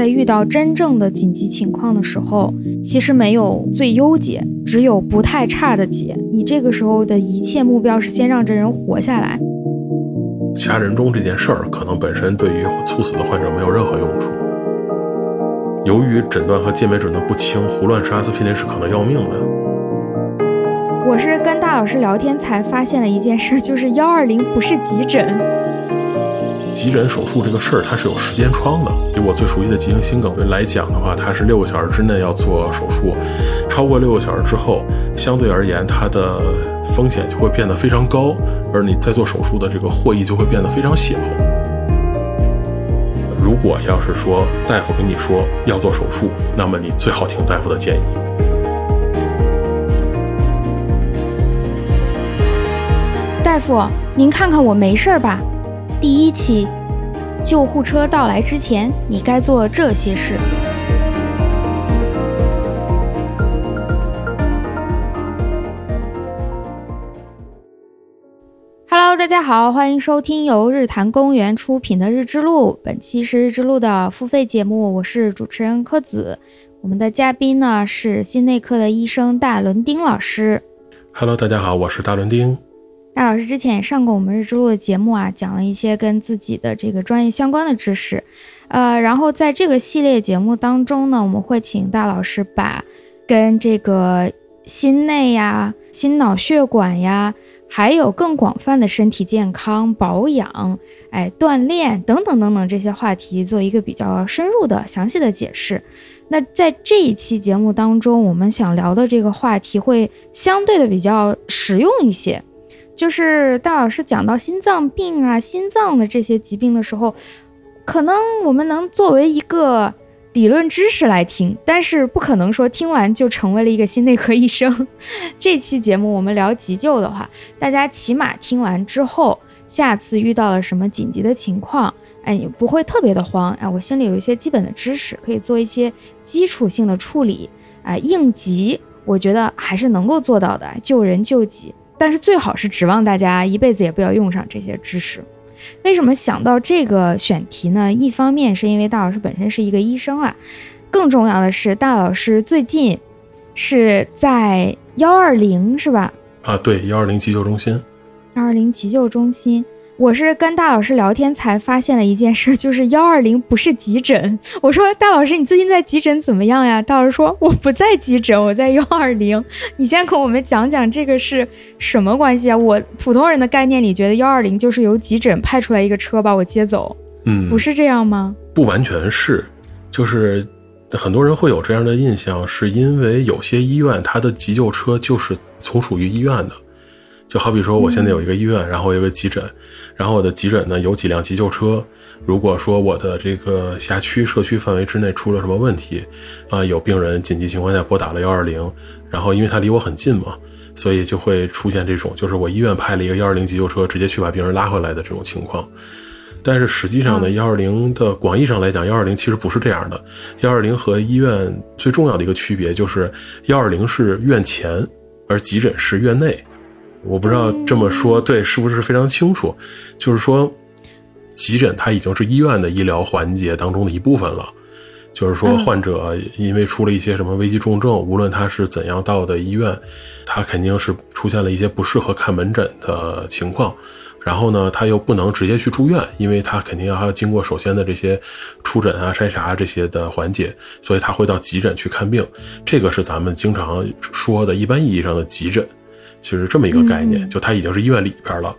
在遇到真正的紧急情况的时候，其实没有最优解，只有不太差的解。你这个时候的一切目标是先让这人活下来。掐人中这件事儿，可能本身对于猝死的患者没有任何用处。由于诊断和鉴别诊断不清，胡乱吃阿司匹林是可能要命的。我是跟大老师聊天才发现了一件事，就是幺二零不是急诊。急诊手术这个事儿，它是有时间窗的。以我最熟悉的急性心梗来讲的话，它是六个小时之内要做手术，超过六个小时之后，相对而言它的风险就会变得非常高，而你在做手术的这个获益就会变得非常小。如果要是说大夫跟你说要做手术，那么你最好听大夫的建议。大夫，您看看我没事吧？第一期，救护车到来之前，你该做这些事。Hello，大家好，欢迎收听由日坛公园出品的《日之路》，本期是《日之路》的付费节目，我是主持人柯子。我们的嘉宾呢是心内科的医生大伦丁老师。Hello，大家好，我是大伦丁。大老师之前也上过我们日之路的节目啊，讲了一些跟自己的这个专业相关的知识，呃，然后在这个系列节目当中呢，我们会请大老师把跟这个心内呀、心脑血管呀，还有更广泛的身体健康、保养、哎锻炼等等等等这些话题做一个比较深入的、详细的解释。那在这一期节目当中，我们想聊的这个话题会相对的比较实用一些。就是大老师讲到心脏病啊、心脏的这些疾病的时候，可能我们能作为一个理论知识来听，但是不可能说听完就成为了一个心内科医生。这期节目我们聊急救的话，大家起码听完之后，下次遇到了什么紧急的情况，哎，你不会特别的慌，哎，我心里有一些基本的知识，可以做一些基础性的处理，哎，应急，我觉得还是能够做到的，救人救己。但是最好是指望大家一辈子也不要用上这些知识。为什么想到这个选题呢？一方面是因为大老师本身是一个医生啊，更重要的是大老师最近是在幺二零是吧？啊，对，幺二零急救中心。幺二零急救中心。我是跟大老师聊天才发现了一件事，就是幺二零不是急诊。我说大老师，你最近在急诊怎么样呀？大老师说我不在急诊，我在幺二零。你先跟我们讲讲这个是什么关系啊？我普通人的概念里觉得幺二零就是由急诊派出来一个车把我接走，嗯，不是这样吗？不完全是，就是很多人会有这样的印象，是因为有些医院它的急救车就是从属于医院的。就好比说，我现在有一个医院，然后有一个急诊，然后我的急诊呢有几辆急救车。如果说我的这个辖区、社区范围之内出了什么问题，啊，有病人紧急情况下拨打了幺二零，然后因为他离我很近嘛，所以就会出现这种，就是我医院派了一个幺二零急救车，直接去把病人拉回来的这种情况。但是实际上呢，幺二零的广义上来讲，幺二零其实不是这样的。幺二零和医院最重要的一个区别就是，幺二零是院前，而急诊是院内。我不知道这么说对是不是非常清楚，就是说，急诊它已经是医院的医疗环节当中的一部分了。就是说，患者因为出了一些什么危急重症，无论他是怎样到的医院，他肯定是出现了一些不适合看门诊的情况。然后呢，他又不能直接去住院，因为他肯定要还要经过首先的这些出诊啊、筛查这些的环节，所以他会到急诊去看病。这个是咱们经常说的一般意义上的急诊。就是这么一个概念，就它已经是医院里边了，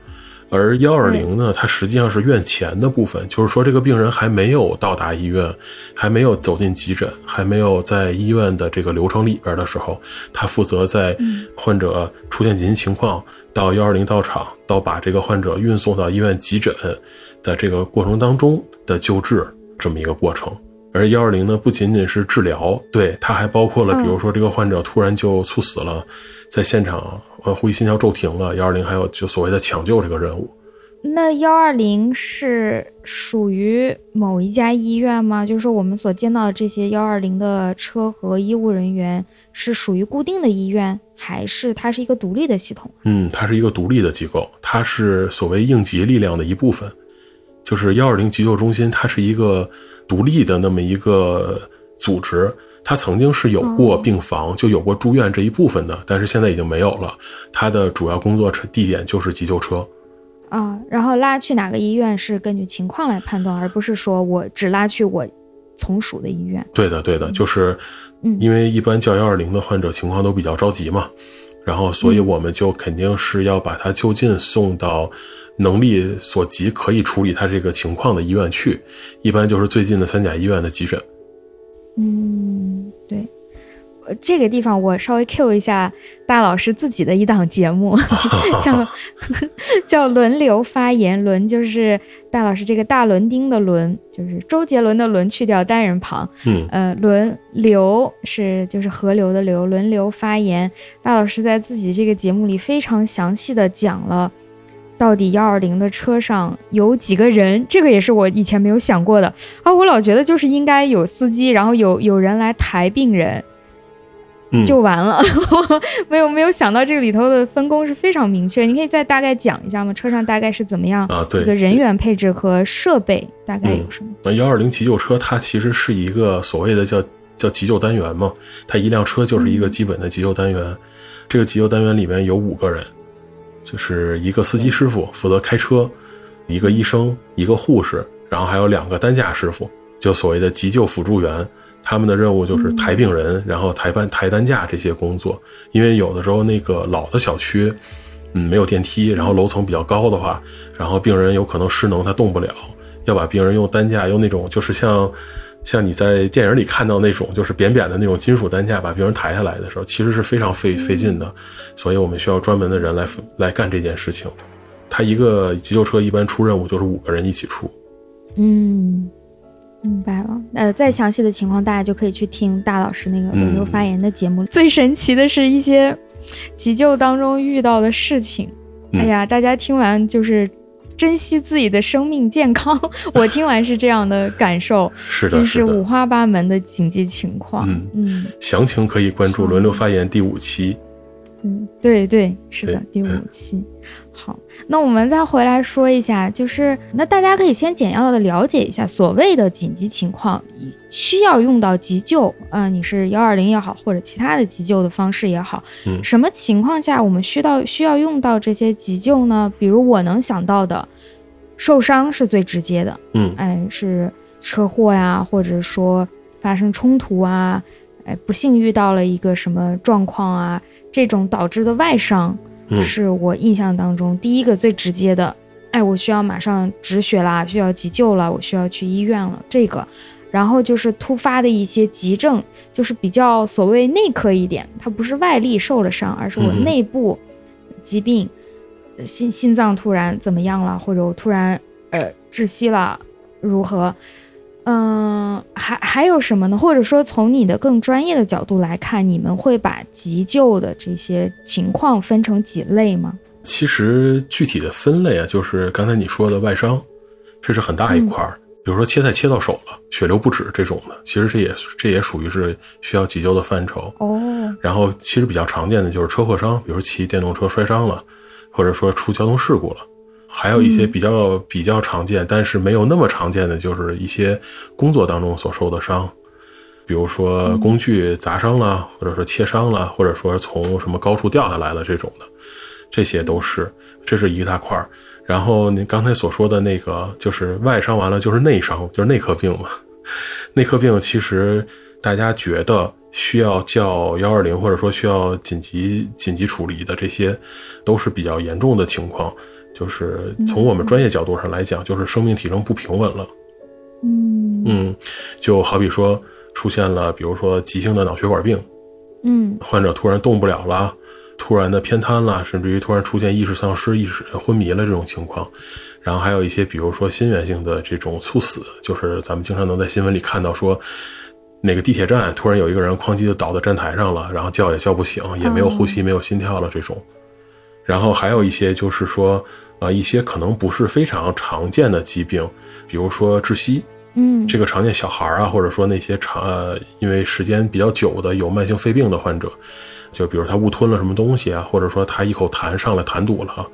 而幺二零呢，它实际上是院前的部分，就是说这个病人还没有到达医院，还没有走进急诊，还没有在医院的这个流程里边的时候，他负责在患者出现紧急情况到幺二零到场，到把这个患者运送到医院急诊的这个过程当中的救治这么一个过程。而幺二零呢，不仅仅是治疗，对它还包括了，比如说这个患者突然就猝死了，在现场。呃，呼吸心跳骤停了，幺二零还有就所谓的抢救这个任务。那幺二零是属于某一家医院吗？就是说我们所见到的这些幺二零的车和医务人员是属于固定的医院，还是它是一个独立的系统？嗯，它是一个独立的机构，它是所谓应急力量的一部分。就是幺二零急救中心，它是一个独立的那么一个组织，它曾经是有过病房，就有过住院这一部分的，但是现在已经没有了。它的主要工作地点就是急救车。啊，然后拉去哪个医院是根据情况来判断，而不是说我只拉去我从属的医院。对的，对的，就是，因为一般叫幺二零的患者情况都比较着急嘛，然后所以我们就肯定是要把他就近送到能力所及可以处理他这个情况的医院去，一般就是最近的三甲医院的急诊。嗯，对。这个地方我稍微 Q 一下大老师自己的一档节目，叫 叫轮流发言。轮就是大老师这个大轮钉的轮，就是周杰伦的轮去掉单人旁。嗯，呃，轮流是就是河流的流。轮流发言，大老师在自己这个节目里非常详细的讲了，到底幺二零的车上有几个人。这个也是我以前没有想过的啊，我老觉得就是应该有司机，然后有有人来抬病人。就完了，没有没有想到这个里头的分工是非常明确。你可以再大概讲一下吗？车上大概是怎么样啊？对，一个人员配置和设备大概有什么？那幺二零急救车它其实是一个所谓的叫叫急救单元嘛，它一辆车就是一个基本的急救单元。这个急救单元里面有五个人，就是一个司机师傅负责开车，一个医生，一个护士，然后还有两个担架师傅，就所谓的急救辅助员。他们的任务就是抬病人，然后抬搬抬担架这些工作。因为有的时候那个老的小区，嗯，没有电梯，然后楼层比较高的话，然后病人有可能失能，他动不了，要把病人用担架，用那种就是像像你在电影里看到那种就是扁扁的那种金属担架把病人抬下来的时候，其实是非常费费劲的。所以我们需要专门的人来来干这件事情。他一个急救车一般出任务就是五个人一起出。嗯。明白了，呃，再详细的情况，大家就可以去听大老师那个轮流发言的节目。最神奇的是一些急救当中遇到的事情，哎呀，大家听完就是珍惜自己的生命健康。我听完是这样的感受，是的，就是五花八门的紧急情况。嗯嗯，详情可以关注轮流发言第五期。嗯，对对，是的，第五期。好，那我们再回来说一下，就是那大家可以先简要的了解一下所谓的紧急情况，需要用到急救啊，你是幺二零也好，或者其他的急救的方式也好，嗯，什么情况下我们需到需要用到这些急救呢？比如我能想到的，受伤是最直接的，嗯，哎，是车祸呀，或者说发生冲突啊，哎，不幸遇到了一个什么状况啊，这种导致的外伤。是我印象当中第一个最直接的，哎，我需要马上止血啦，需要急救了，我需要去医院了。这个，然后就是突发的一些急症，就是比较所谓内科一点，它不是外力受了伤，而是我内部疾病，心心脏突然怎么样了，或者我突然呃窒息了，如何？嗯，还还有什么呢？或者说，从你的更专业的角度来看，你们会把急救的这些情况分成几类吗？其实具体的分类啊，就是刚才你说的外伤，这是很大一块儿。比如说切菜切到手了，血流不止这种的，其实这也这也属于是需要急救的范畴。哦。然后其实比较常见的就是车祸伤，比如骑电动车摔伤了，或者说出交通事故了。还有一些比较比较常见，但是没有那么常见的，就是一些工作当中所受的伤，比如说工具砸伤了，或者说切伤了，或者说从什么高处掉下来了这种的，这些都是，这是一大块儿。然后您刚才所说的那个，就是外伤完了就是内伤，就是内科病嘛。内科病其实大家觉得需要叫幺二零，或者说需要紧急紧急处理的，这些都是比较严重的情况。就是从我们专业角度上来讲，就是生命体征不平稳了。嗯嗯，就好比说出现了，比如说急性的脑血管病，嗯，患者突然动不了了，突然的偏瘫了，甚至于突然出现意识丧失、意识昏迷了这种情况。然后还有一些，比如说心源性的这种猝死，就是咱们经常能在新闻里看到说，哪个地铁站突然有一个人哐叽就倒在站台上了，然后叫也叫不醒，也没有呼吸、没有心跳了这种。然后还有一些就是说，呃，一些可能不是非常常见的疾病，比如说窒息，嗯，这个常见小孩啊，或者说那些长呃，因为时间比较久的有慢性肺病的患者，就比如他误吞了什么东西啊，或者说他一口痰上来痰堵了，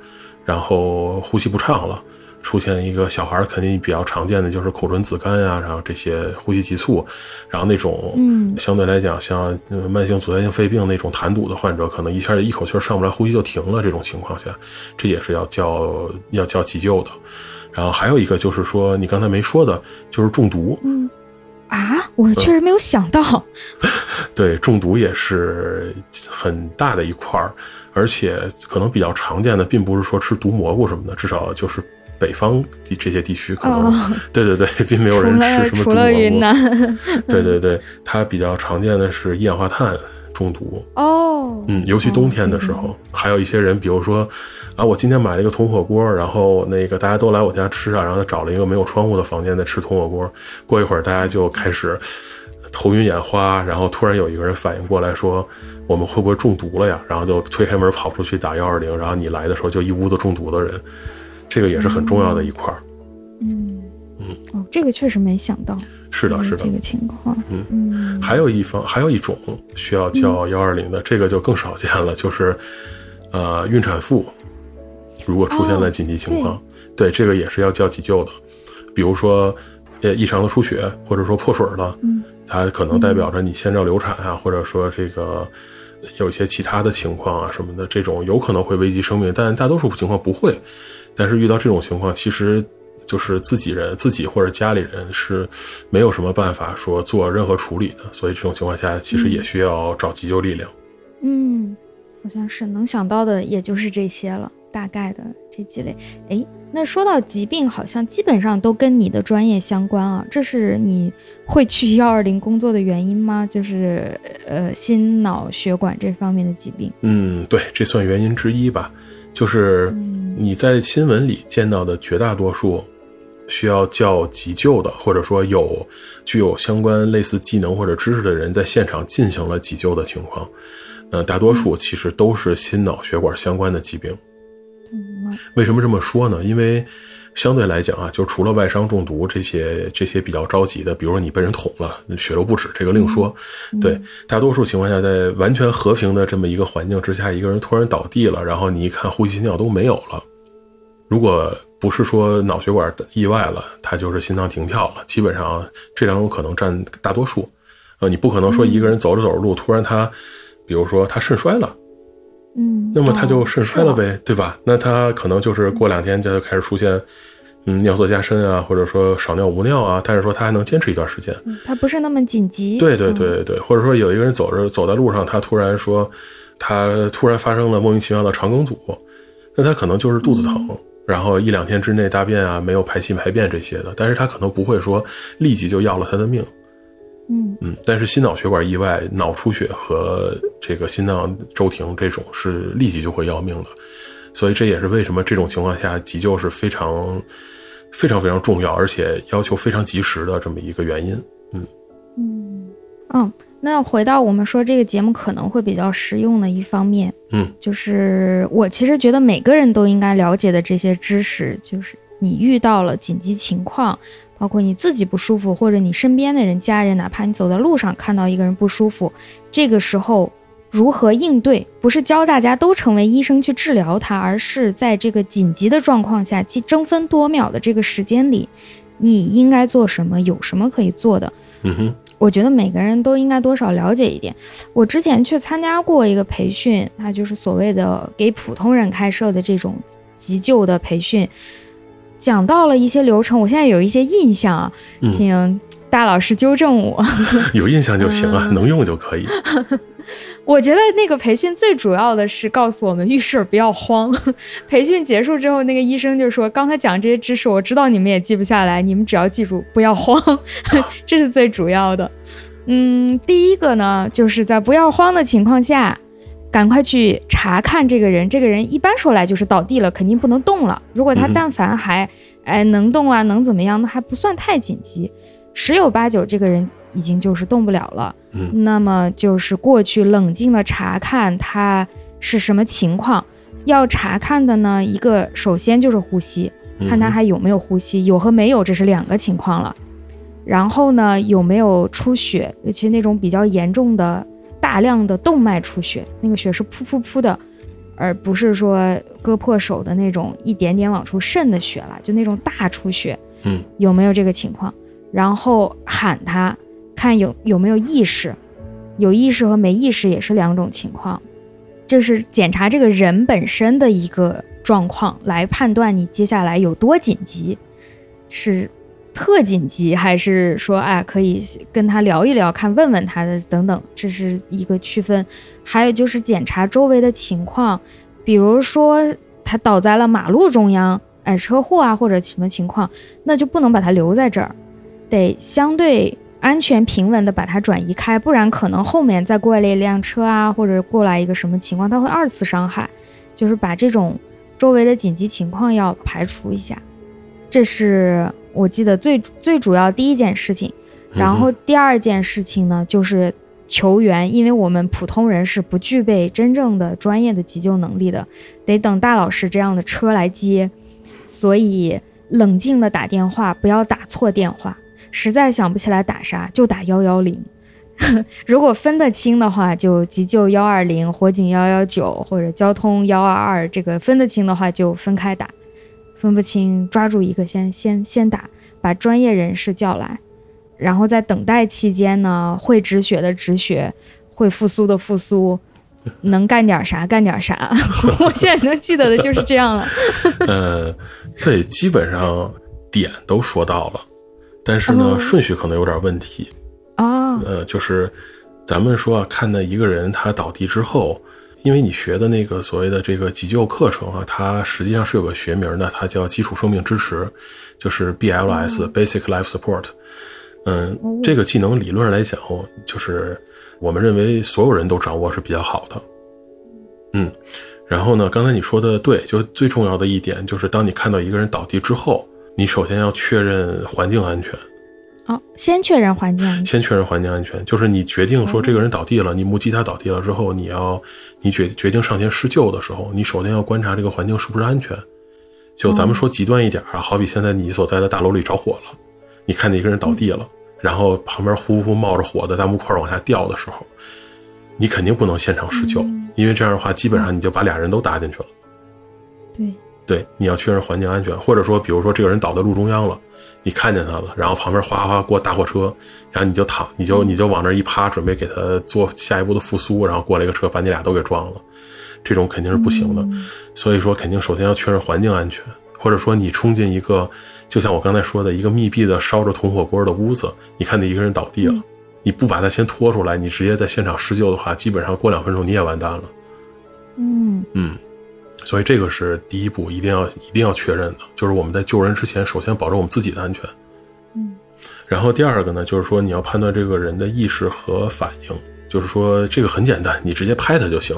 然后呼吸不畅了，出现一个小孩儿肯定比较常见的就是口唇紫干呀，然后这些呼吸急促，然后那种嗯相对来讲像呃慢性阻塞性肺病那种痰堵的患者，可能一下一口气儿上不来，呼吸就停了。这种情况下，这也是要叫要叫急救的。然后还有一个就是说，你刚才没说的，就是中毒。嗯啊，我确实没有想到。对，中毒也是很大的一块儿，而且可能比较常见的，并不是说吃毒蘑菇什么的，至少就是北方地这些地区可能，哦对对对，并没有人吃什么毒除了云。南，对对对，它比较常见的是一氧化碳中毒，哦，嗯，尤其冬天的时候，还有一些人，比如说啊，我今天买了一个铜火锅，然后那个大家都来我家吃啊，然后他找了一个没有窗户的房间在吃铜火锅，过一会儿大家就开始头晕眼花，然后突然有一个人反应过来说，我们会不会中毒了呀？然后就推开门跑出去打幺二零，然后你来的时候就一屋子中毒的人，这个也是很重要的一块儿。嗯。嗯。哦，这个确实没想到，是的，是的。这。个情况，嗯。嗯。还有一方，还有一种需要叫幺二零的，这个就更少见了，就是呃孕产妇，如果出现了紧急情况，对。这个也是要叫急救的，比如说呃异常的出血，或者说破水了，嗯。它可能代表着你先兆流产啊，或者说这个有一些其他的情况啊什么的，这种有可能会危及生命，但大多数情况不会。但是遇到这种情况，其实就是自己人、自己或者家里人是没有什么办法说做任何处理的，所以这种情况下，其实也需要找急救力量。嗯，好像是能想到的，也就是这些了，大概的这几类。哎，那说到疾病，好像基本上都跟你的专业相关啊，这是你会去幺二零工作的原因吗？就是呃，心脑血管这方面的疾病。嗯，对，这算原因之一吧。就是你在新闻里见到的绝大多数需要叫急救的，或者说有具有相关类似技能或者知识的人在现场进行了急救的情况，呃，大多数其实都是心脑血管相关的疾病。嗯为什么这么说呢？因为相对来讲啊，就除了外伤中毒这些这些比较着急的，比如说你被人捅了，血流不止，这个另说。对，大多数情况下，在完全和平的这么一个环境之下，一个人突然倒地了，然后你一看呼吸心跳都没有了。如果不是说脑血管意外了，他就是心脏停跳了，基本上这两种可能占大多数。呃，你不可能说一个人走着走着路，突然他，比如说他肾衰了。嗯，那么他就哦肾衰了是呗，对吧？那他可能就是过两天他就开始出现，嗯，尿色加深啊，或者说少尿无尿啊，但是说他还能坚持一段时间。嗯它不是那么紧急。对对对对对，或者说有一个人走着走在路上，他突然说，他突然发生了莫名其妙的肠梗阻，那他可能就是肚子疼，然后一两天之内大便啊没有排气排便这些的，但是他可能不会说立即就要了他的命。嗯。嗯，但是心脑血管意外、脑出血和这个心脏骤停这种是立即就会要命的，所以这也是为什么这种情况下急救是非常、非常非常重要，而且要求非常及时的这么一个原因。嗯。嗯，那回到我们说这个节目可能会比较实用的一方面，嗯，就是我其实觉得每个人都应该了解的这些知识，就是你遇到了紧急情况，包括你自己不舒服，或者你身边的人、家人，哪怕你走在路上看到一个人不舒服，这个时候如何应对，不是教大家都成为医生去治疗他，而是在这个紧急的状况下，即争分夺秒的这个时间里，你应该做什么，有什么可以做的。嗯哼，我觉得每个人都应该多少了解一点。我之前去参加过一个培训，它就是所谓的给普通人开设的这种急救的培训，讲到了一些流程，我现在有一些印象啊，嗯请大老师纠正我。有印象就行了，嗯能用就可以。我觉得那个培训最主要的是告诉我们遇事儿不要慌。培训结束之后，那个医生就说：“刚才讲这些知识，我知道你们也记不下来，你们只要记住不要慌，这是最主要的。”嗯，第一个呢，就是在不要慌的情况下，赶快去查看这个人。这个人一般说来就是倒地了，肯定不能动了。如果他嗯但凡还哎能动啊，能怎么样，那还不算太紧急。十有八九，这个人已经就是动不了了。嗯那么就是过去冷静的查看他是什么情况。要查看的呢，一个首先就是呼吸，看他嗯还有没有呼吸，有和没有这是两个情况了。然后呢，有没有出血，尤其那种比较严重的、大量的动脉出血，那个血是噗噗噗的，而不是说割破手的那种一点点往出渗的血了，就那种大出血，嗯，有没有这个情况？然后喊他，看有有没有意识，有意识和没意识也是两种情况，这是检查这个人本身的一个状况，来判断你接下来有多紧急，是特紧急还是说哎可以跟他聊一聊，看问问他的等等，这是一个区分。还有就是检查周围的情况，比如说他倒在了马路中央，哎车祸啊或者什么情况，那就不能把他留在这儿。得相对安全平稳的把它转移开，不然可能后面再过来一辆车啊，或者过来一个什么情况，它会二次伤害。就是把这种周围的紧急情况要排除一下，这是我记得最最主要第一件事情。然后第二件事情呢，就是求援，因为我们普通人是不具备真正的专业的急救能力的，得等大老师这样的车来接，所以冷静的打电话，不要打错电话。实在想不起来打啥，就打幺幺零。如果分得清的话，就急救幺二零、火警幺幺九或者交通幺二二。这个分得清的话，就分开打；分不清，抓住一个先先先打，把专业人士叫来。然后在等待期间呢，会止血的止血，会复苏的复苏，能干点啥干点啥。我现在能记得的就是这样了。呃，对，基本上点都说到了。但是呢，顺序可能有点问题啊。呃，就是咱们说啊，看到一个人他倒地之后，因为你学的那个所谓的这个急救课程啊，它实际上是有个学名的，它叫基础生命支持，就是 BLS（Basic Life Support）。嗯，这个技能理论上来讲，就是我们认为所有人都掌握是比较好的。嗯，然后呢，刚才你说的对，就最重要的一点就是，当你看到一个人倒地之后。你首先要确认环境安全，哦，先确认环境安全，先确认环境安全，就是你决定说这个人倒地了，你目击他倒地了之后，你要你决决定上前施救的时候，你首先要观察这个环境是不是安全。就咱们说极端一点啊，好比现在你所在的大楼里着火了，你看见一个人倒地了，然后旁边呼呼冒着火的大木块往下掉的时候，你肯定不能现场施救，因为这样的话，基本上你就把俩人都搭进去了。对。对，你要确认环境安全，或者说，比如说这个人倒在路中央了，你看见他了，然后旁边哗哗过大货车，然后你就躺，你就你就往那一趴，准备给他做下一步的复苏，然后过来一个车把你俩都给撞了，这种肯定是不行的。所以说，肯定首先要确认环境安全，或者说你冲进一个，就像我刚才说的一个密闭的烧着铜火锅的屋子，你看你一个人倒地了，你不把他先拖出来，你直接在现场施救的话，基本上过两分钟你也完蛋了。嗯嗯。所以这个是第一步，一定要一定要确认的，就是我们在救人之前，首先保证我们自己的安全。嗯，然后第二个呢，就是说你要判断这个人的意识和反应，就是说这个很简单，你直接拍他就行。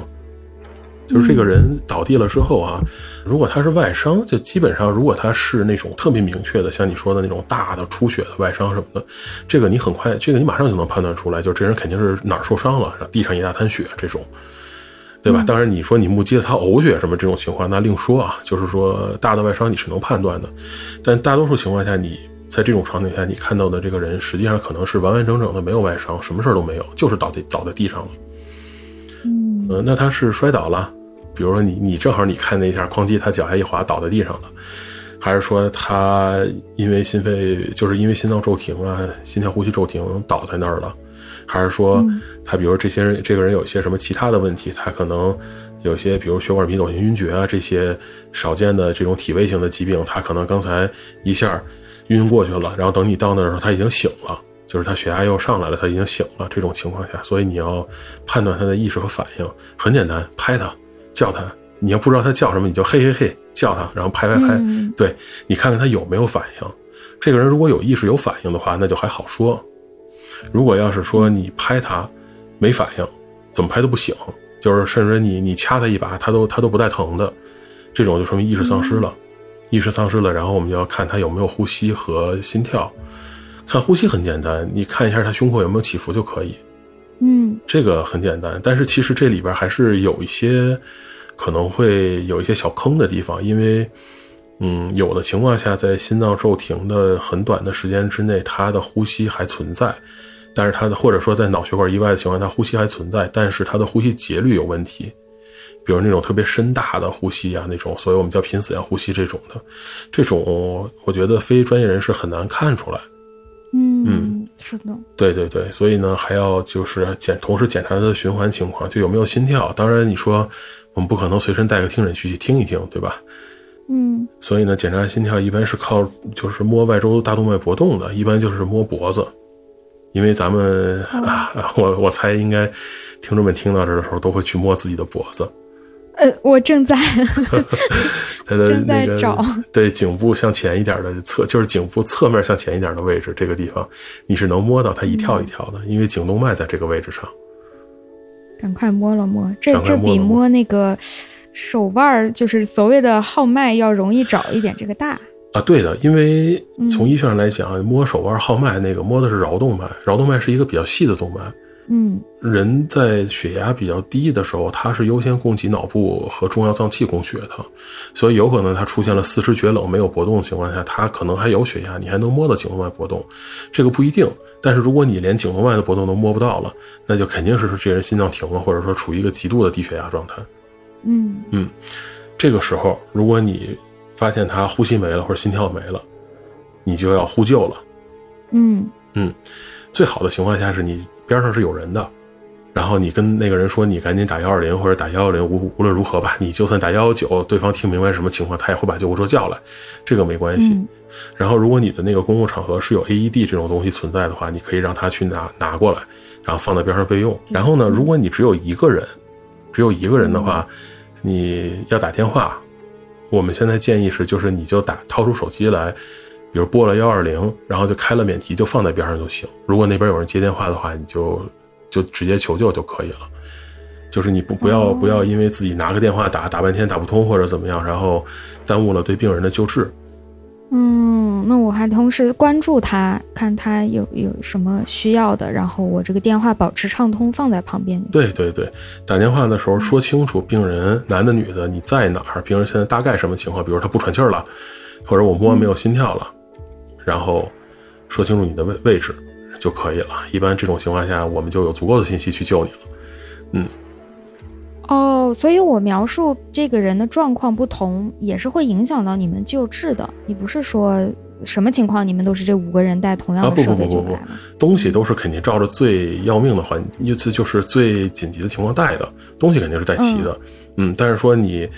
就是这个人倒地了之后啊，如果他是外伤，就基本上如果他是那种特别明确的，像你说的那种大的出血的外伤什么的，这个你很快，这个你马上就能判断出来，就这人肯定是哪儿受伤了，地上一大滩血这种。对吧？当然，你说你目击了他呕血什么这种情况，那另说啊。就是说，大的外伤你是能判断的，但大多数情况下，你在这种场景下，你看到的这个人实际上可能是完完整整的没有外伤，什么事儿都没有，就是倒地倒在地上了。嗯，那他是摔倒了，比如说你你正好你看那一下，哐叽，他脚下一滑倒在地上了，还是说他因为心肺就是因为心脏骤停啊，心跳呼吸骤停倒在那儿了。还是说，他比如这些人，这个人有些什么其他的问题，他可能有些，比如血管迷走性晕厥啊，这些少见的这种体位性的疾病，他可能刚才一下晕过去了，然后等你到那儿的时候，他已经醒了，就是他血压又上来了，他已经醒了。这种情况下，所以你要判断他的意识和反应，很简单，拍他，叫他。你要不知道他叫什么，你就嘿嘿嘿叫他，然后拍拍拍，对你看看他有没有反应。这个人如果有意识有反应的话，那就还好说。如果要是说你拍他没反应，怎么拍都不醒，就是甚至你你掐他一把，他都他都不带疼的，这种就说明意识丧失了，意识丧失了，然后我们就要看他有没有呼吸和心跳。看呼吸很简单，你看一下他胸口有没有起伏就可以。嗯，这个很简单，但是其实这里边还是有一些可能会有一些小坑的地方，因为。嗯，有的情况下，在心脏骤停的很短的时间之内，他的呼吸还存在，但是他的或者说在脑血管意外的情况下，他呼吸还存在，但是他的呼吸节律有问题。比如那种特别深大的呼吸啊，那种，所以我们叫濒死样呼吸这种的，这种我觉得非专业人士很难看出来。嗯嗯，是的，对对对，所以呢，还要就是检同时检查他的循环情况，就有没有心跳。当然，你说我们不可能随身带个听诊器去听一听，对吧？嗯。所以呢，检查心跳一般是靠就是摸外周大动脉搏动的，一般就是摸脖子，因为咱们、啊，我我猜应该听众们听到这的时候都会去摸自己的脖子，呃，我正在 正在那个找。对颈部向前一点的侧，就是颈部侧面向前一点的位置，这个地方你是能摸到它一跳一跳的，因为颈动脉在这个位置上。赶快摸了摸，这这比摸那个手腕儿，就是所谓的号脉要容易找一点，这个大。啊，对的，因为嗯从医学上来讲，摸手腕号脉那个摸的是桡动脉，桡动脉是一个比较细的动脉。嗯人在血压比较低的时候，它是优先供给脑部和重要脏器供血的，所以有可能它出现了四肢厥冷、没有搏动的情况下，它可能还有血压，你还能摸到颈动脉搏动，这个不一定。但是如果你连颈动脉的搏动都摸不到了，那就肯定是这人心脏停了，或者说处于一个极度的低血压状态。嗯嗯这个时候，如果你发现他呼吸没了或者心跳没了，你就要呼救了。嗯嗯最好的情况下是你边上是有人的，然后你跟那个人说你赶紧打幺二零或者打幺幺零，无无论如何吧，你就算打幺幺九，对方听明白什么情况，他也会把救护车叫来，这个没关系。嗯然后如果你的那个公共场合是有 AED 这种东西存在的话，你可以让他去拿拿过来，然后放在边上备用。然后呢，如果你只有一个人，只有一个人的话，你要打电话，我们现在建议是就是你就打掏出手机来。比如拨了幺二零，然后就开了免提，就放在边上就行。如果那边有人接电话的话，你就就直接求救就可以了。就是你不不要不要因为自己拿个电话打打半天打不通或者怎么样，然后耽误了对病人的救治。嗯，那我还同时关注他，看他有有什么需要的，然后我这个电话保持畅通，放在旁边。对对对，打电话的时候说清楚病人男的女的你在哪儿，病人现在大概什么情况，比如他不喘气儿了，或者我摸没有心跳了，然后说清楚你的位位置就可以了。一般这种情况下，我们就有足够的信息去救你了。哦，所以我描述这个人的状况不同，也是会影响到你们救治的。你不是说什么情况你们都是这五个人带同样的设不不不不备就来了？东西都是肯定照着最要命的环，意思就是最紧急的情况带的东西肯定是带齐的，嗯但是说你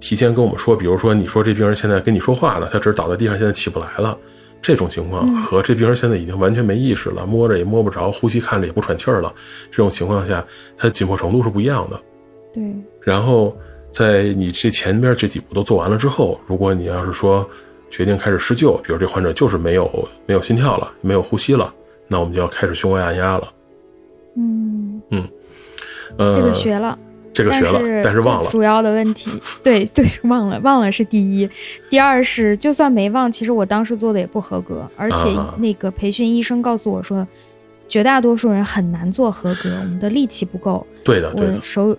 提前跟我们说，比如说你说这病人现在跟你说话呢，他只是倒在地上，现在起不来了，这种情况和这病人现在已经完全没意识了，摸着也摸不着，呼吸看着也不喘气儿了，这种情况下，他的紧迫程度是不一样的。对，然后在你这前边这几步都做完了之后，如果你要是说决定开始施救，比如这患者就是没有没有心跳了，没有呼吸了，那我们就要开始胸外按压了。嗯嗯，呃，这个学了。这个学了，但但是忘了。主要的问题，对，就是忘了，忘了是第一，第二是就算没忘，其实我当时做的也不合格，而且啊那个培训医生告诉我说，绝大多数人很难做合格，我们的力气不够，对的，对的，我手，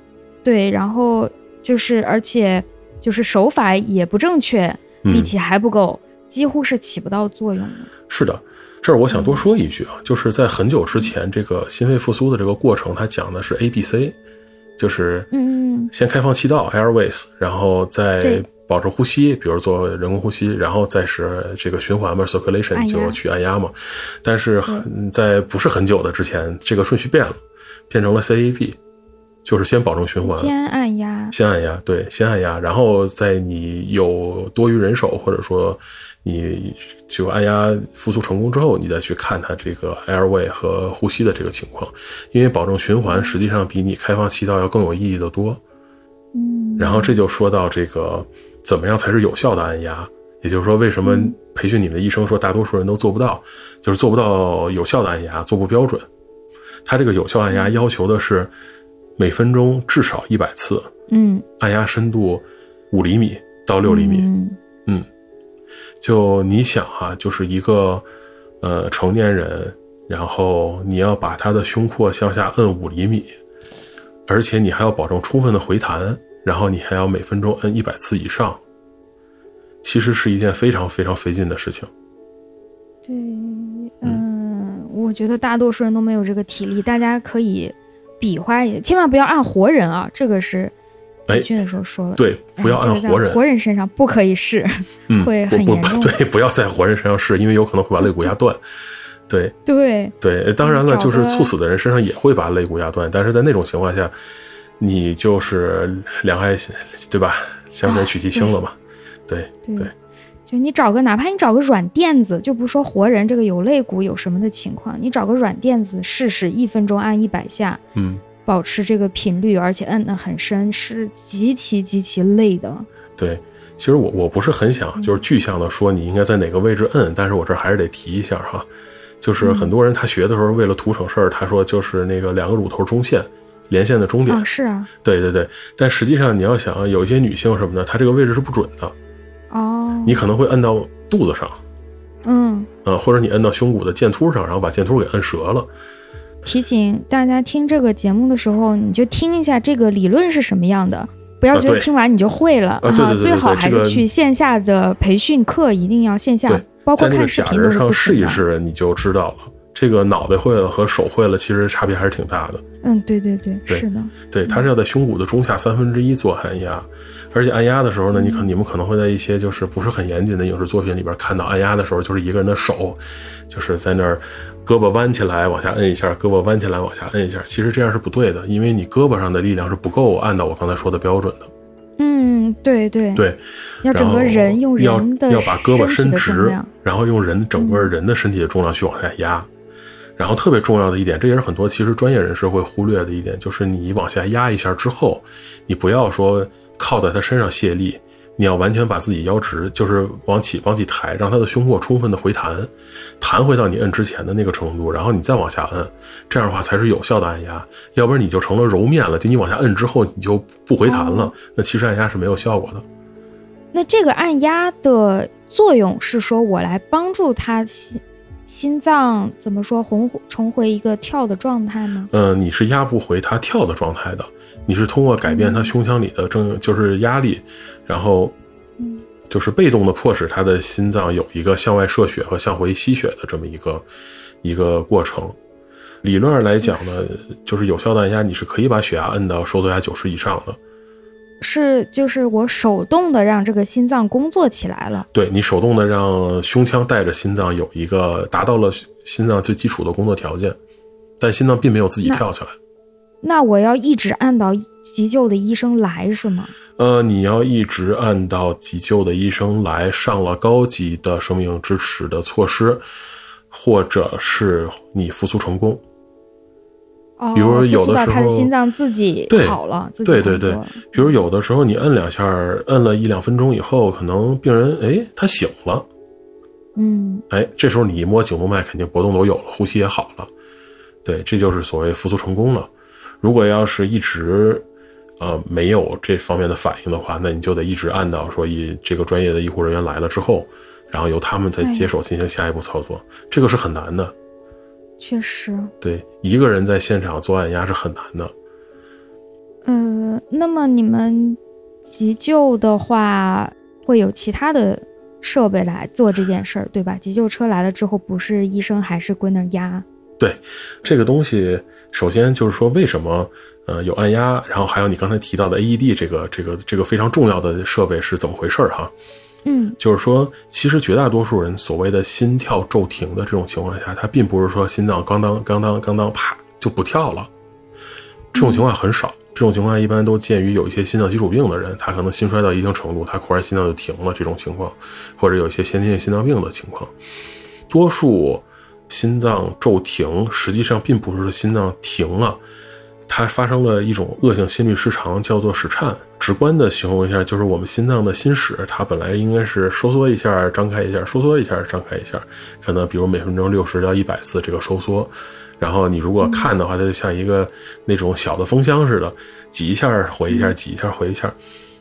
对，然后就是而且就是手法也不正确，力嗯，气还不够，几乎是起不到作用的。是的。这儿我想多说一句啊，就是在很久之前，这个心肺复苏的这个过程，它讲的是 A、B、C，就是嗯先开放气道 airways，然后再保持呼吸，比如做人工呼吸，然后再是这个循环嘛按 circulation 就去按压嘛。但是很在不是很久的之前，这个顺序变了，变成了 CAV，就是先保证循环，先按压，先按压，对，先按压，然后在你有多余人手或者说你就按压复苏成功之后，你再去看它这个 airway 和呼吸的这个情况，因为保证循环实际上比你开放气道要更有意义的多。嗯，然后这就说到这个怎么样才是有效的按压，也就是说为什么培训你的医生说大多数人都做不到，就是做不到有效的按压，做不标准。他这个有效按压要求的是每分钟至少一百次，嗯，按压深度五厘米到六厘米。嗯。就你想啊，就是一个呃成年人，然后你要把他的胸廓向下摁五厘米，而且你还要保证充分的回弹，然后你还要每分钟摁一百次以上，其实是一件非常非常费劲的事情。对，嗯，我觉得大多数人都没有这个体力，大家可以比划一下，千万不要按活人啊，这个是培训的时候说了，对，不要按活人，活人身上不可以试，嗯，会很严重。对，不要在活人身上试，因为有可能会把肋骨压断。对对对，当然了，就是猝死的人身上也会把肋骨压断，但是在那种情况下，你就是两害，对吧？相权取其轻了嘛。对对，就你找个，哪怕你找个软垫子，就不说活人这个有肋骨有什么的情况，你找个软垫子试试，一分钟按一百下，嗯，保持这个频率，而且摁得很深，是极其极其累的。对，其实我我不是很想就是具象的说你应该在哪个位置摁，但是我这还是得提一下哈。就是很多人他学的时候，为了图省事儿，他说就是那个两个乳头中线连线的终点。是啊，对对对。但实际上你要想，有一些女性什么的，她这个位置是不准的。哦。你可能会摁到肚子上。嗯。呃，或者你摁到胸骨的剑突上，然后把剑突给摁折了。提醒大家听这个节目的时候，你就听一下这个理论是什么样的，不要觉得听完你就会了。啊。最好还是去线下的培训课，一定要线下。在那个假人上试一试，你就知道了。这个脑袋会了和手会了，其实差别还是挺大的。嗯，对对对，是的。对，它是要在胸骨的中下三分之一做按压，而且按压的时候呢，你可你们可能会在一些就是不是很严谨的影视作品里边看到，按压的时候就是一个人的手，就是在那儿胳膊弯起来往下摁一下，胳膊弯起来往下摁一下。其实这样是不对的，因为你胳膊上的力量是不够按到我刚才说的标准的。嗯，对对对，要整个人用人的要把胳膊伸直，然后用人整个人的身体的重量去往下压。然后特别重要的一点，这也是很多其实专业人士会忽略的一点，就是你往下压一下之后，你不要说靠在他身上卸力。你要完全把自己腰直，就是往起往起抬，让他的胸廓充分的回弹，弹回到你摁之前的那个程度，然后你再往下摁，这样的话才是有效的按压。要不然你就成了揉面了，就你往下摁之后你就不回弹了，那其实按压是没有效果的。那这个按压的作用是说我来帮助他心心脏怎么说重重回一个跳的状态吗？嗯，你是压不回他跳的状态的。你是通过改变他胸腔里的正就是压力，然后，就是被动的迫使他的心脏有一个向外射血和向回吸血的这么一个一个过程。理论上来讲呢，就是有效的按压，你是可以把血压摁到收缩压九十以上的。是，就是我手动的让这个心脏工作起来了。对你手动的让胸腔带着心脏有一个达到了心脏最基础的工作条件，但心脏并没有自己跳起来。那我要一直按到急救的医生来是吗？呃，你要一直按到急救的医生来，上了高级的生命支持的措施，或者是你复苏成功。哦，比如有的时候他的心脏自己好了，对对对。比如有的时候你摁两下，摁了一两分钟以后，可能病人哎他醒了，嗯，哎这时候你一摸颈动脉，肯定搏动都有了，呼吸也好了，对，这就是所谓复苏成功了。如果要是一直，呃，没有这方面的反应的话，那你就得一直按到说，一这个专业的医护人员来了之后，然后由他们再接手进行下一步操作，这个是很难的。确实，对，一个人在现场做按压是很难的。呃，那么你们急救的话，会有其他的设备来做这件事儿，对吧？急救车来了之后，不是医生还是归那儿压？对，这个东西。首先就是说，为什么呃有按压，然后还有你刚才提到的 AED 这个这个这个非常重要的设备是怎么回事儿哈？嗯，就是说，其实绝大多数人所谓的心跳骤停的这种情况下，它并不是说心脏刚当刚当刚当啪就不跳了，这种情况很少。这种情况一般都见于有一些心脏基础病的人，他可能心衰到一定程度，他忽然心脏就停了这种情况，或者有一些先天性心脏病的情况，多数。心脏骤停，实际上并不是心脏停了，它发生了一种恶性心律失常，叫做室颤。直观的形容一下，就是我们心脏的心室，它本来应该是收缩一下、张开一下、收缩一下、张开一下，可能比如每分钟六十到一百次这个收缩。然后你如果看的话，它就像一个那种小的风箱似的，挤一下回一下，挤一下回一下。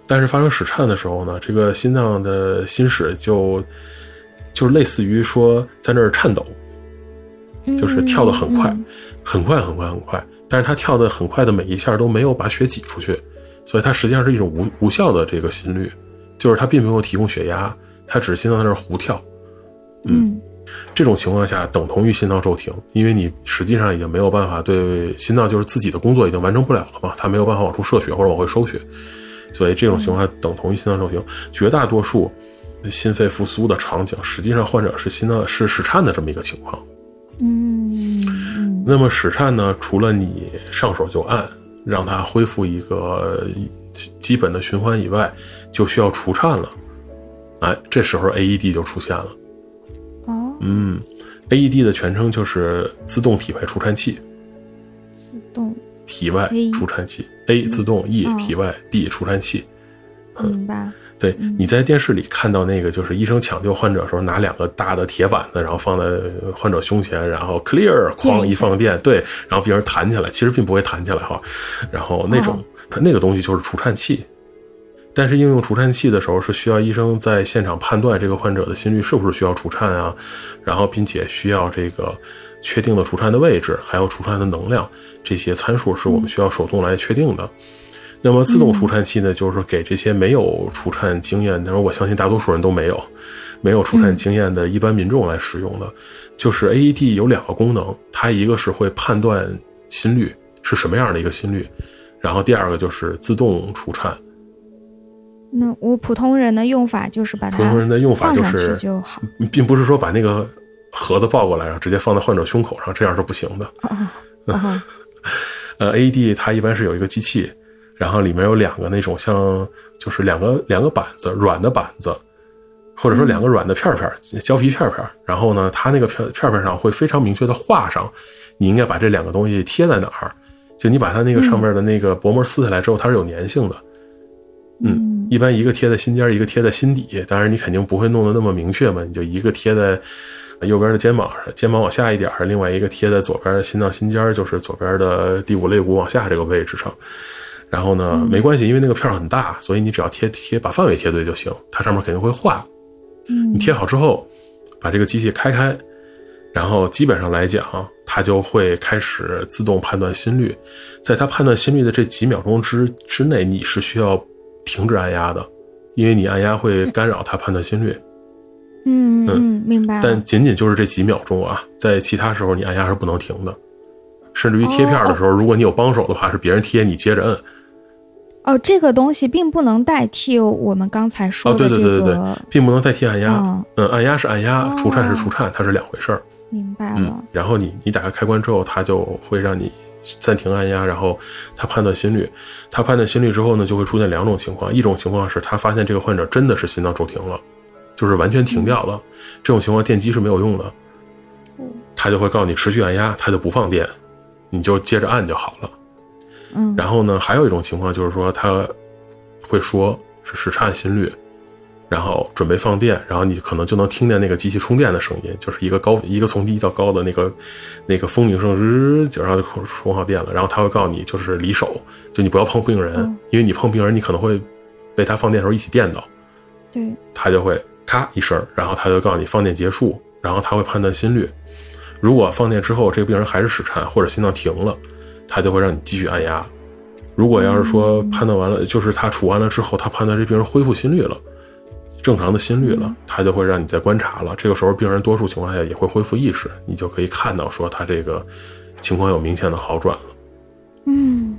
但是发生室颤的时候呢，这个心脏的心室就就类似于说在那儿颤抖。就是跳得很快，很快，很快，很快。但是他跳的很快的每一下都没有把血挤出去，所以它实际上是一种无无效的这个心率，就是它并没有提供血压，它只是心脏在那儿胡跳。嗯，这种情况下等同于心脏骤停，因为你实际上已经没有办法对心脏就是自己的工作已经完成不了了嘛，它没有办法往出射血或者往回收血。所以这种情况下等同于心脏骤停。绝大多数心肺复苏的场景，实际上患者是心脏是室颤的这么一个情况。嗯，那么室颤呢，除了你上手就按，让它恢复一个基本的循环以外，就需要除颤了。哎，这时候 AED 就出现了。哦，嗯，AED 的全称就是自动体外除颤器。自动体外除颤器，A 自动，E 哦体外，D 除颤器。明白。对，你在电视里看到那个，就是医生抢救患者的时候，拿两个大的铁板子，然后放在患者胸前，然后 clear，哐一一放电，对，然后病人弹起来，其实并不会弹起来哈。然后那种、那个东西就是除颤器，但是应用除颤器的时候，是需要医生在现场判断这个患者的心率是不是需要除颤啊，然后并且需要这个确定的除颤的位置，还有除颤的能量，这些参数是我们需要手动来确定的。那么自动除颤器呢，就是说给这些没有除颤经验，但是我相信大多数人都没有，没有除颤经验的一般民众来使用的。就是 AED 有两个功能，它一个是会判断心率是什么样的一个心率，然后第二个就是自动除颤。那我普通人的用法就是把它普通人的用法就是去就好。并不是说把那个盒子抱过来，然后直接放在患者胸口上，这样是不行的。哦，呃，AED 它一般是有一个机器，然后里面有两个那种像就是两个两个板子，软的板子，或者说两个软的片片儿，胶皮片片儿。然后呢，它那个片片片上会非常明确的画上，你应该把这两个东西贴在哪儿。就你把它那个上面的那个薄膜撕下来之后，它是有粘性的。嗯，一般一个贴在心尖儿，一个贴在心底。当然，你肯定不会弄得那么明确嘛，你就一个贴在右边的肩膀上，肩膀往下一点儿，另外一个贴在左边的心脏心尖儿，就是左边的第五肋骨往下这个位置上。然后呢，没关系，因为那个片儿很大，所以你只要贴贴把范围贴对就行。它上面肯定会画。嗯你贴好之后，把这个机器开开，然后基本上来讲，它就会开始自动判断心率。在它判断心率的这几秒钟之之内，你是需要停止按压的，因为你按压会干扰它判断心率。嗯嗯，明白。但仅仅就是这几秒钟啊，在其他时候你按压是不能停的，甚至于贴片的时候，如果你有帮手的话，是别人贴你接着摁。哦，这个东西并不能代替我们刚才说哦，的这个。对对对对对，并不能代替按压。嗯嗯，按压是按压，哦除颤是除颤，它是两回事儿。明白了。嗯，然后你你打开开关之后，它就会让你暂停按压，然后它判断心率。它判断心率之后呢，就会出现两种情况，一种情况是他发现这个患者真的是心脏骤停了，就是完全停掉了，这种情况电击是没有用的，他就会告诉你持续按压，它就不放电，你就接着按就好了。嗯，然后呢，还有一种情况就是说，他会说是室颤心率，然后准备放电，然后你可能就能听见那个机器充电的声音，就是一个高一个从低到高的那个那个蜂鸣声，日，就然后就充好电了。然后他会告诉你，就是离手，就你不要碰病人，嗯因为你碰病人，你可能会被他放电的时候一起电到。对，他就会咔一声，然后他就告诉你放电结束，然后他会判断心率。如果放电之后这个病人还是室颤或者心脏停了，他就会让你继续按压。如果要是说判断完了，就是他除完了之后，他判断这病人恢复心率了，正常的心率了，他就会让你再观察了。这个时候病人多数情况下也会恢复意识，你就可以看到说他这个情况有明显的好转了。嗯，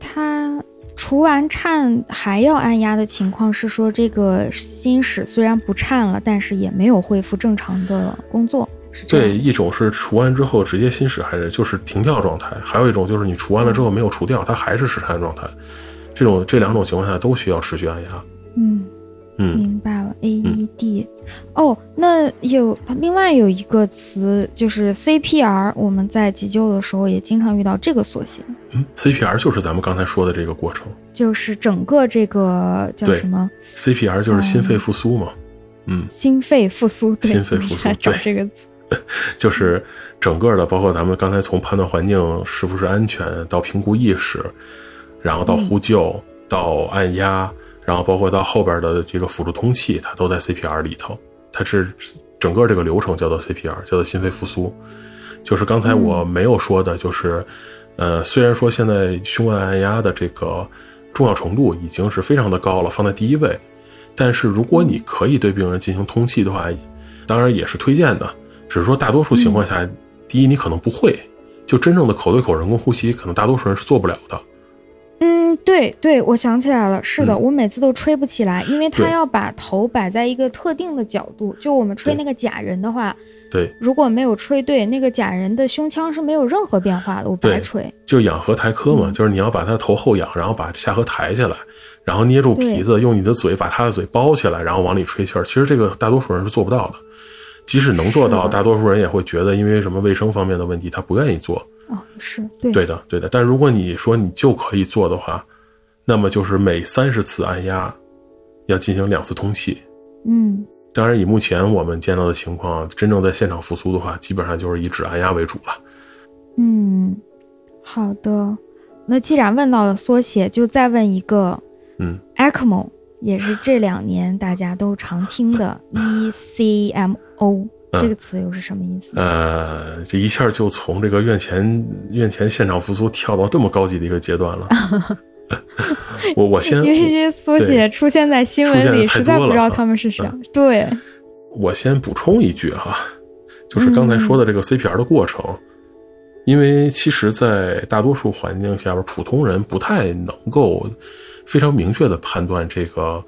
他除完颤还要按压的情况是说，这个心室虽然不颤了，但是也没有恢复正常的工作，是这。一种是除完之后直接心室还是就是停掉状态，还有一种就是你除完了之后没有除掉，它还是室颤状态。这种这两种情况下都需要持续按压。嗯，嗯，明白了。AED，、哦，那有另外有一个词就是 CPR，我们在急救的时候也经常遇到这个缩写，嗯，CPR 就是咱们刚才说的这个过程就是整个这个叫什么，CPR 就是心肺复苏嘛。嗯，心肺复苏，对，心肺复苏找对这个词。就是整个的，包括咱们刚才从判断环境是不是安全，到评估意识，然后到呼救，到按压，然后包括到后边的这个辅助通气，它都在 CPR 里头。它是整个这个流程叫做 CPR，叫做心肺复苏。就是刚才我没有说的，就是，呃，虽然说现在胸外按压的这个重要程度已经是非常的高了，放在第一位，但是如果你可以对病人进行通气的话，当然也是推荐的。只是说大多数情况下，第一你可能不会，就真正的口对口人工呼吸，可能大多数人是做不了的。嗯，对对，我想起来了，是的，嗯我每次都吹不起来，因为他要把头摆在一个特定的角度。就我们吹那个假人的话，对，如果没有吹对，那个假人的胸腔是没有任何变化的，我白对吹。就仰颌抬科嘛，嗯就是你要把他头后仰，然后把下颌抬起来，然后捏住鼻子，用你的嘴把他的嘴包起来，然后往里吹气儿。其实这个大多数人是做不到的，即使能做到，大多数人也会觉得因为什么卫生方面的问题，他不愿意做。哦，是对对的，对的。但如果你说你就可以做的话，那么就是每三十次按压要进行两次通气。嗯当然，以目前我们见到的情况，真正在现场复苏的话，基本上就是以指按压为主了。嗯，好的。那既然问到了缩写，就再问一个嗯，ECMO，也是这两年大家都常听的 ECMO 嗯这个词又是什么意思？呃，这一下就从这个院前院前现场复苏跳到这么高级的一个阶段了。我我先因为这些缩写出现在新闻里，实在不知道他们是啥。对，我先补充一句哈，就是刚才说的这个 CPR 的过程，因为其实，在大多数环境下边，普通人不太能够非常明确的判断这个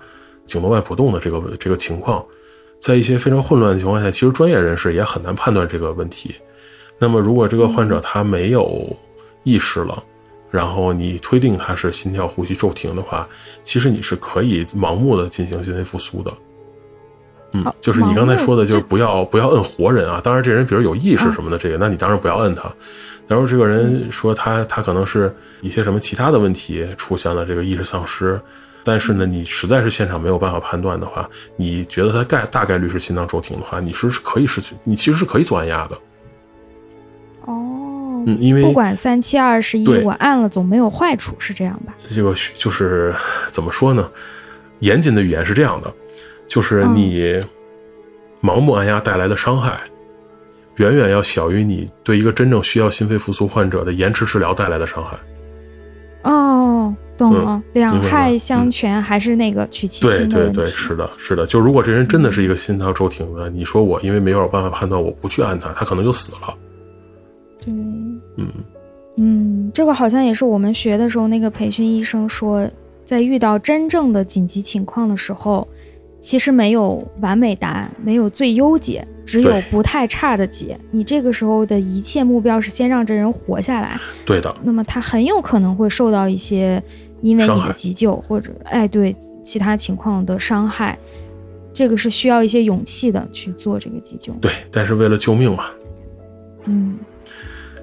颈动脉搏动的这个这个情况，在一些非常混乱的情况下，其实专业人士也很难判断这个问题。那么，如果这个患者他没有意识了，然后你推定他是心跳、呼吸骤停的话，其实你是可以盲目的进行心肺复苏的。嗯，就是你刚才说的，就是不要不要摁活人啊。当然，这人比如有意识什么的，这个，那你当然不要摁他。然后这个人说他他可能是一些什么其他的问题出现了这个意识丧失，但是呢，你实在是现场没有办法判断的话，你觉得他概大概率是心脏骤停的话，你是可以是，你其实是可以做按压的。哦，嗯，因为不管三七二十一，我按了总没有坏处，是这样吧？这个就是怎么说呢？严谨的语言是这样的，就是你盲目按压带来的伤害，远远要小于你对一个真正需要心肺复苏患者的延迟治疗带来的伤害。哦，懂了，两害相权，还是那个取其对对对，轻的问题。是的，是的。就如果这人真的是一个心脏骤停的，你说我因为没有办法判断，我不去按他，他可能就死了。对，嗯，嗯，这个好像也是我们学的时候，那个培训医生说，在遇到真正的紧急情况的时候，其实没有完美答案，没有最优解，只有不太差的解。你这个时候的一切目标是先让这人活下来，对的，那么他很有可能会受到一些因为你的急救或者哎对其他情况的伤害，这个是需要一些勇气的去做这个急救。对。但是为了救命嘛。嗯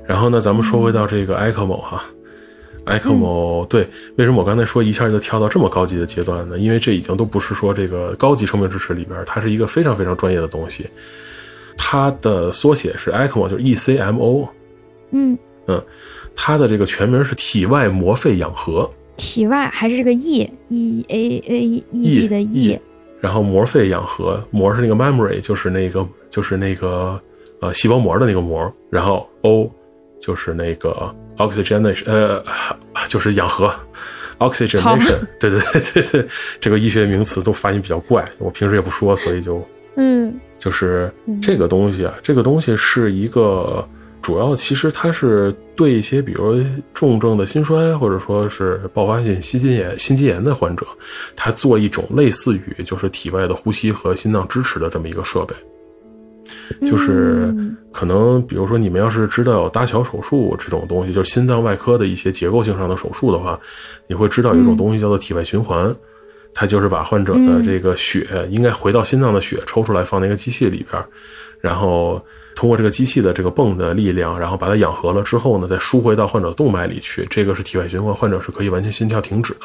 然后呢，咱们说回到这个 ECMO 哈。ECMO 对，为什么我刚才说一下就跳到这么高级的阶段呢？因为这已经都不是说这个高级生命支持里边，它是一个非常非常专业的东西。它的缩写是 ECMO，就是 E ECMO。嗯，它的这个全名是体外膜肺氧合，体外还是这个 E E A A E D 的 E，然后膜肺氧合，膜是那个 memory，就是那个就是那个呃细胞膜的那个膜，然后 O 就是那个 oxygenation，呃，就是氧合，oxygenation，对对对对对，这个医学名词都发音比较怪，我平时也不说，所以就嗯。就是这个东西啊，这个东西是一个主要，其实它是对一些比如重症的心衰或者说是爆发性心肌炎、心肌炎的患者，他做一种类似于就是体外的呼吸和心脏支持的这么一个设备。就是嗯。可能，比如说你们要是知道有搭桥手术这种东西，就是心脏外科的一些结构性上的手术的话，你会知道有一种东西叫做体外循环，它就是把患者的这个血应该回到心脏的血抽出来放在一个机器里边，然后通过这个机器的这个泵的力量，然后把它氧合了之后呢，再输回到患者动脉里去，这个是体外循环，患者是可以完全心跳停止的。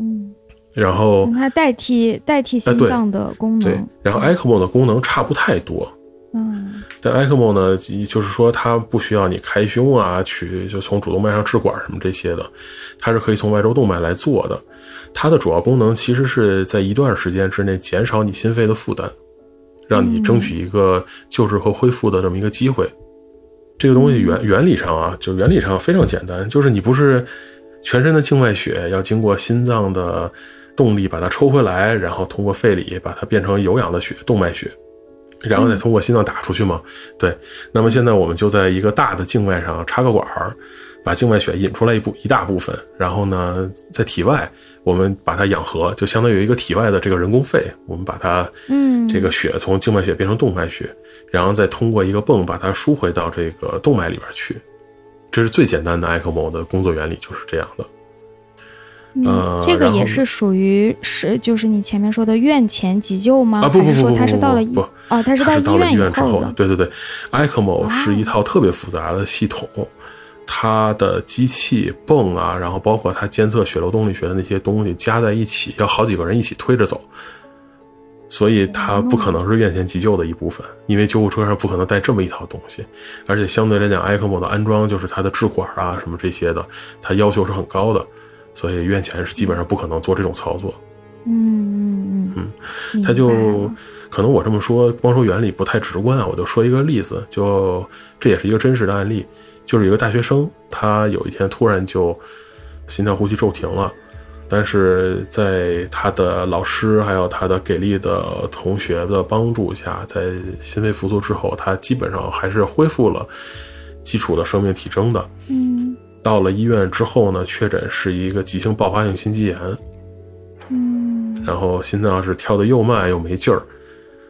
嗯，然后让它代替代替心脏的功能对能。，然后 ECMO 的功能差不太多，嗯但 ECMO 呢，就是说它不需要你开胸啊，取就从主动脉上置管什么这些的，它是可以从外周动脉来做的。它的主要功能其实是在一段时间之内减少你心肺的负担，让你争取一个救治和恢复的这么一个机会。这个东西原原理上啊，就原理上非常简单，就是你不是全身的静脉血要经过心脏的动力把它抽回来，然后通过肺里把它变成有氧的血，动脉血。然后再通过心脏打出去嘛。对，那么现在我们就在一个大的静脉上插个管儿，把把静脉血引出来一部一大部分，然后呢，在体外我们把它养合，就相当于一个体外的这个人工肺，我们把它，嗯，这个血从静脉血变成动脉血，然后再通过一个泵把它输回到这个动脉里边去。这是最简单的 ECMO 的工作原理，就是这样的。呃，这个也是属于是就是你前面说的院前急救吗？啊不不不不它是到了不不哦，它是到了医医院以后的。对对对，ECMO 是一套特别复杂的系统，它的机器泵啊，然后包括它监测血流动力学的那些东西加在一起，要好几个人一起推着走，所以它不可能是院前急救的一部分，因为救护车上不可能带这么一套东西，而且相对来讲，ECMO 的安装就是它的置管啊什么这些的，它要求是很高的，所以院前是基本上不可能做这种操作。嗯嗯嗯，嗯，他就可能我这么说，光说原理不太直观啊，我就说一个例子，就这也是一个真实的案例，就是一个大学生，他有一天突然就心跳呼吸骤停了，但是在他的老师还有他的给力的同学的帮助下，在心肺复苏之后，他基本上还是恢复了基础的生命体征的。嗯到了医院之后呢，确诊是一个急性爆发性心肌炎，嗯然后心脏是跳的又慢又没劲儿，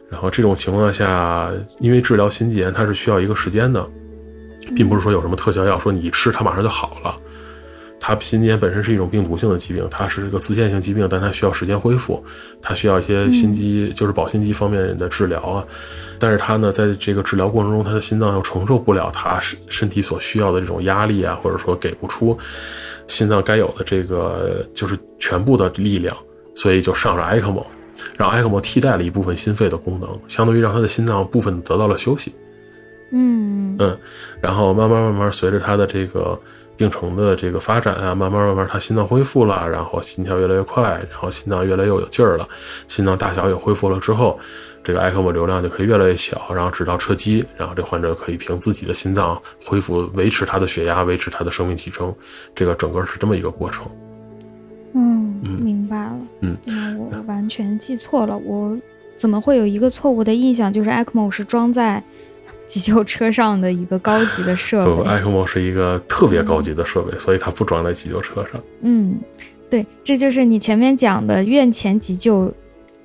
然后这种情况下，因为治疗心肌炎它是需要一个时间的，并不是说有什么特效药说你一吃它马上就好了。它心肌炎本身是一种病毒性的疾病，它是一个自限性疾病，但它需要时间恢复，它需要一些心肌，就是保心肌方面的治疗啊。但是它呢，在这个治疗过程中，它的心脏又承受不了它身身体所需要的这种压力啊，或者说给不出心脏该有的这个就是全部的力量，所以就上了 ECMO，让 ECMO 替代了一部分心肺的功能，相当于让他的心脏部分得到了休息。嗯嗯，然后慢慢慢慢随着他的这个病程的这个发展啊，慢慢慢慢他心脏恢复了，然后心跳越来越快，然后心脏越来越有劲儿了，心脏大小也恢复了之后，这个 ECMO 流量就可以越来越小，然后直到车机，然后这患者可以凭自己的心脏恢复，维持他的血压，维持他的生命体征，这个整个是这么一个过程。嗯，明白了。嗯，那我完全记错了，我怎么会有一个错误的印象，就是 ECMO 是装在急救车上的一个高级的设备？，ECMO 是一个特别高级的设备，所以它不装在急救车上。嗯，对，这就是你前面讲的院前急救，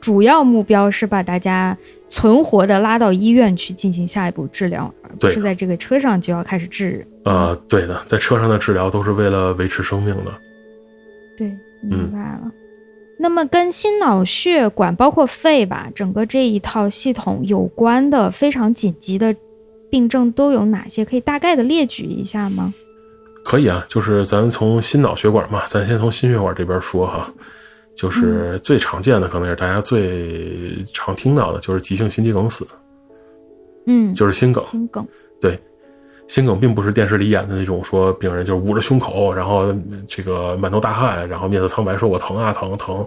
主要目标是把大家存活的拉到医院去进行下一步治疗，而不是在这个车上就要开始治。呃，对的，在车上的治疗都是为了维持生命的。对，明白了。那么跟心脑血管包括肺吧，整个这一套系统有关的非常紧急的病症都有哪些？可以大概的列举一下吗？可以啊，就是咱从心脑血管嘛，咱先从心血管这边说哈，就是最常见的，可能也是大家最常听到的，就是急性心肌梗死，嗯，就是心梗。心梗。对，心梗并不是电视里演的那种，说病人就是捂着胸口，然后这个满头大汗，然后面色苍白，说我疼啊疼疼。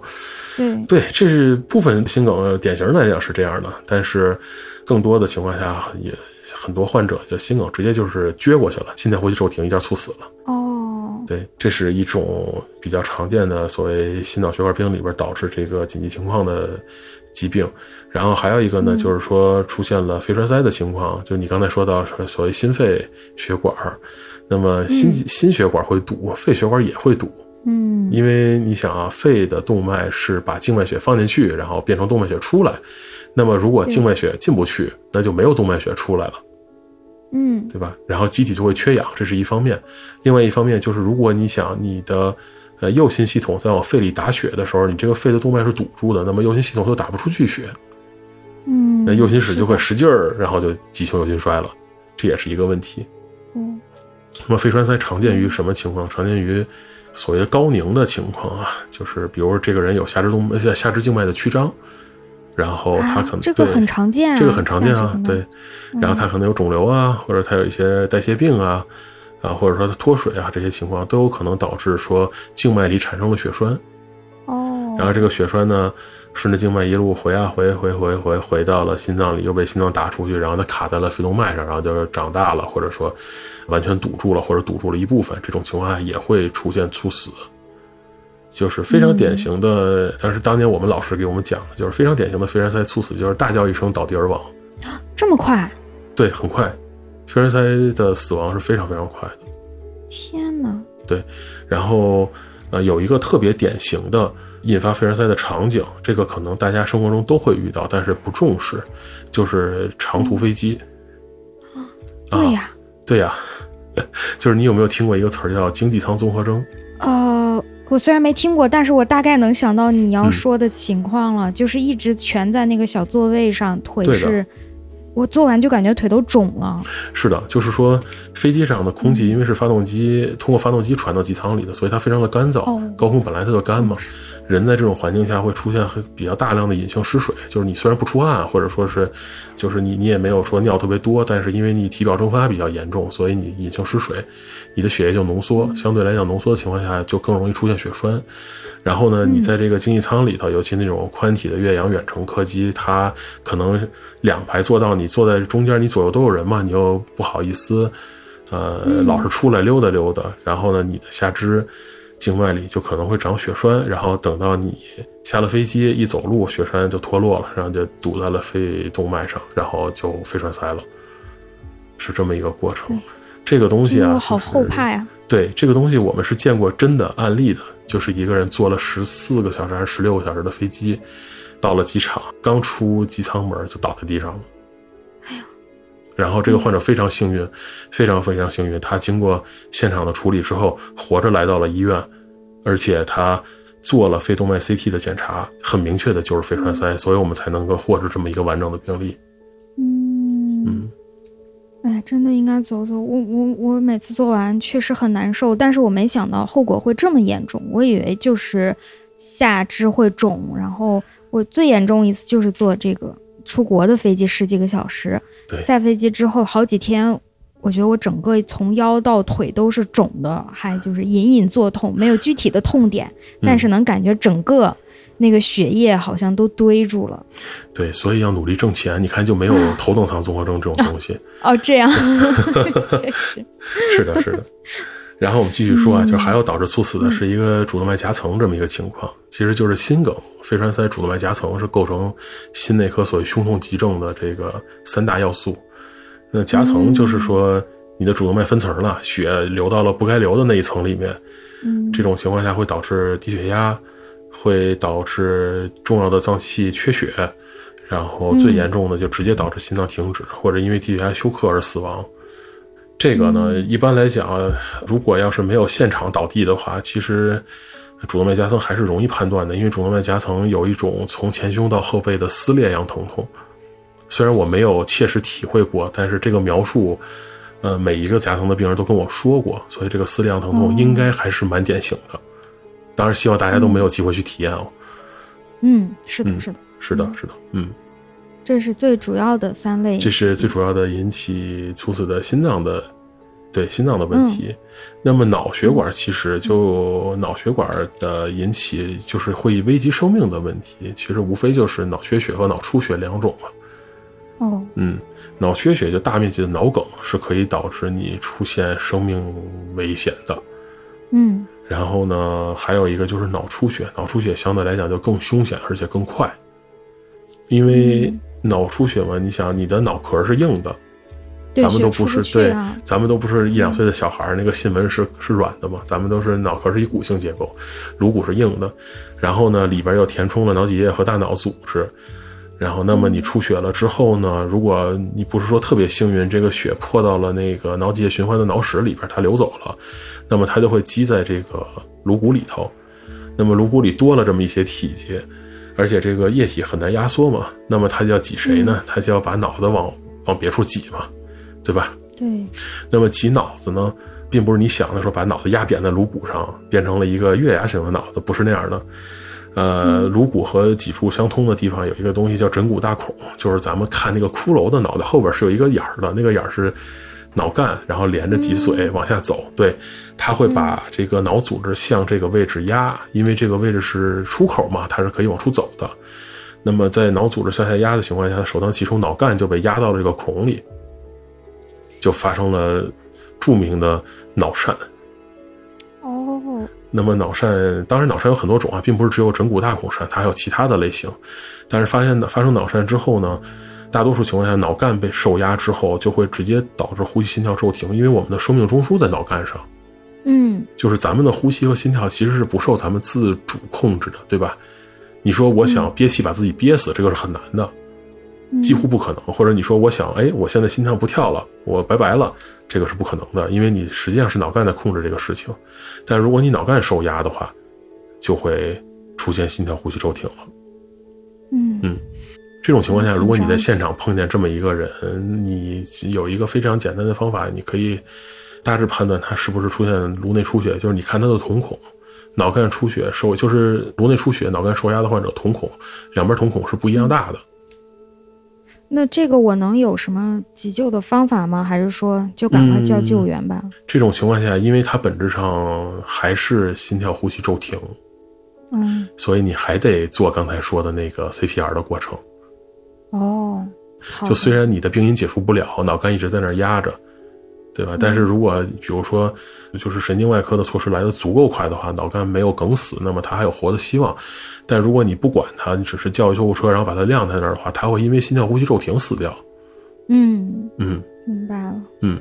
对，对，这是部分心梗典型来讲是这样的，但是更多的情况下也很多患者就心梗直接就是撅过去了，心电呼吸骤停，一下猝死了。哦，对，这是一种比较常见的所谓心脑血管病里边导致这个紧急情况的疾病。然后还有一个呢，就是说出现了肺栓塞的情况，就是你刚才说到所谓心肺血管，那么心、心血管会堵，肺血管也会堵。嗯，因为你想啊，肺的动脉是把静脉血放进去，然后变成动脉血出来。那么如果静脉血进不去，那就没有动脉血出来了。嗯，对吧？然后机体就会缺氧，这是一方面。另外一方面就是，如果你想你的呃右心系统在往肺里打血的时候，你这个肺的动脉是堵住的，那么右心系统就打不出去血，嗯，那右心室就会使劲儿，然后就急性右心衰了，这也是一个问题。嗯那么肺栓塞常见于什么情况？常见于所谓的高凝的情况啊，就是比如这个人有下肢动脉下肢静脉的曲张，然后他可能、啊、这个很常见啊，这个很常见啊对。然后他可能有肿瘤啊，或者他有一些代谢病啊，啊，或者说他脱水啊，这些情况都有可能导致说静脉里产生了血栓。哦，然后这个血栓呢，顺着静脉一路回啊回回回回回到了心脏里，又被心脏打出去，然后它卡在了肺动脉上，然后就是长大了，或者说完全堵住了，或者堵住了一部分，这种情况下也会出现猝死。就是非常典型的，但是当年我们老师给我们讲的，就是非常典型的肺栓塞猝死，就是大叫一声倒地而亡。这么快？对，很快，肺栓塞的死亡是非常非常快的。天哪！对，然后呃，有一个特别典型的引发肺栓塞的场景，这个可能大家生活中都会遇到，但是不重视，就是长途飞机。对呀，对呀，就是你有没有听过一个词儿叫经济舱综合征？呃，我虽然没听过，但是我大概能想到你要说的情况了，就是一直蜷在那个小座位上，腿是。我做完就感觉腿都肿了。是的，就是说飞机上的空气，因为是发动机通过发动机传到机舱里的，所以它非常的干燥。高空本来它就干嘛，人在这种环境下会出现比较大量的隐性失水。就是你虽然不出汗，或者说是，就是你你也没有说尿特别多，但是因为你体表蒸发比较严重，所以你隐性失水，你的血液就浓缩，相对来讲浓缩的情况下就更容易出现血栓。然后呢，你在这个经济舱里头，尤其那种宽体的越洋远程客机，它可能两排坐到你坐在中间，你左右都有人嘛，你又不好意思，呃，老是出来溜达溜达。然后呢，你的下肢静脉里就可能会长血栓，然后等到你下了飞机一走路，血栓就脱落了，然后就堵在了肺动脉上，然后就肺栓塞了，是这么一个过程。这个东西啊，好后怕呀。对这个东西，我们是见过真的案例的，就是一个人坐了十四个小时还是十六个小时的飞机，到了机场，刚出机舱门就倒在地上了。然后这个患者非常幸运，非常非常幸运，他经过现场的处理之后，活着来到了医院，而且他做了肺动脉 CT 的检查，很明确的就是肺栓塞，所以我们才能够获知这么一个完整的病例。嗯嗯。哎，真的应该走走。我我我每次做完确实很难受，但是我没想到后果会这么严重。我以为就是下肢会肿，然后我最严重一次就是做这个出国的飞机十几个小时，下飞机之后好几天，我觉得我整个从腰到腿都是肿的，还就是隐隐作痛，没有具体的痛点，但是能感觉整个。那个血液好像都堆住了，对，所以要努力挣钱。你看，就没有头等舱综合征这种东西。哦，这样，是的，是的。然后我们继续说啊，就是还要导致猝死的是一个主动脉夹层这么一个情况，其实就是心梗、肺栓塞、主动脉夹层是构成心内科所谓胸痛急症的这个三大要素。那夹层就是说你的主动脉分层了，血流到了不该流的那一层里面，嗯，这种情况下会导致低血压。会导致重要的脏器缺血，然后最严重的就直接导致心脏停止，或者因为低血压休克而死亡。这个呢，一般来讲，如果要是没有现场倒地的话，其实主动脉夹层还是容易判断的，因为主动脉夹层有一种从前胸到后背的撕裂样疼痛。虽然我没有切实体会过，但是这个描述，呃，每一个夹层的病人都跟我说过，所以这个撕裂样疼痛应该还是蛮典型的。当然，希望大家都没有机会去体验哦。嗯，是的，是的，是的，是的，嗯，这是最主要的三类。这是最主要的引起猝死的心脏的，对心脏的问题。那么脑血管其实就脑血管的引起，就是会危及生命的问题。其实无非就是脑缺血和脑出血两种嘛。哦，嗯，脑缺血就大面积的脑梗是可以导致你出现生命危险的。嗯。然后呢，还有一个就是脑出血，脑出血相对来讲就更凶险，而且更快。因为脑出血嘛，你想你的脑壳是硬的，咱们都不是对，咱们都不是一两岁的小孩那个心门是是软的嘛，咱们都是脑壳是一骨性结构，颅骨是硬的。然后呢，里边又填充了脑脊液和大脑组织。然后，那么你出血了之后呢，如果你不是说特别幸运，这个血破到了那个脑脊液循环的脑室里边，它流走了。那么它就会积在这个颅骨里头，那么颅骨里多了这么一些体积，而且这个液体很难压缩嘛，那么它就要挤谁呢？它就要把脑子往往别处挤嘛，对吧？对。那么挤脑子呢，并不是你想的说把脑子压扁在颅骨上，变成了一个月牙形的脑子，不是那样的。呃，颅骨和脊柱相通的地方有一个东西叫枕骨大孔，就是咱们看那个骷髅的脑袋后边是有一个眼儿的，那个眼儿是。脑干，然后连着脊髓往下走，对，它会把这个脑组织向这个位置压，因为这个位置是出口嘛，它是可以往出走的。那么在脑组织向下压的情况下，首当其冲，脑干就被压到了这个孔里，就发生了著名的脑疝。哦，那么脑疝，当然脑疝有很多种啊，并不是只有枕骨大孔疝，它还有其他的类型。但是发现的发生脑疝之后呢？大多数情况下，脑干被受压之后，就会直接导致呼吸、心跳骤停，因为我们的生命中枢在脑干上。嗯就是咱们的呼吸和心跳其实是不受咱们自主控制的，对吧？你说我想憋气把自己憋死，这个是很难的，几乎不可能。或者你说我想，哎，我现在心跳不跳了，我拜拜了，这个是不可能的，因为你实际上是脑干在控制这个事情。但如果你脑干受压的话，就会出现心跳呼吸骤停了。嗯嗯这种情况下，如果你在现场碰见这么一个人，你有一个非常简单的方法，你可以大致判断他是不是出现颅内出血，就是你看他的瞳孔，脑干出血受就是颅内出血、脑干受压的患者瞳孔两边瞳孔是不一样大的。那这个我能有什么急救的方法吗？还是说就赶快叫救援吧？这种情况下，因为它本质上还是心跳呼吸骤停，嗯，所以你还得做刚才说的那个 CPR 的过程。哦，就虽然你的病因解除不了，脑干一直在那儿压着，对吧？但是如果比如说，就是神经外科的措施来的足够快的话，脑干没有梗死，那么他还有活的希望。但如果你不管他，你只是叫救护车，然后把它晾在那儿的话，他会因为心跳呼吸骤停死掉。嗯，嗯，明白了。嗯，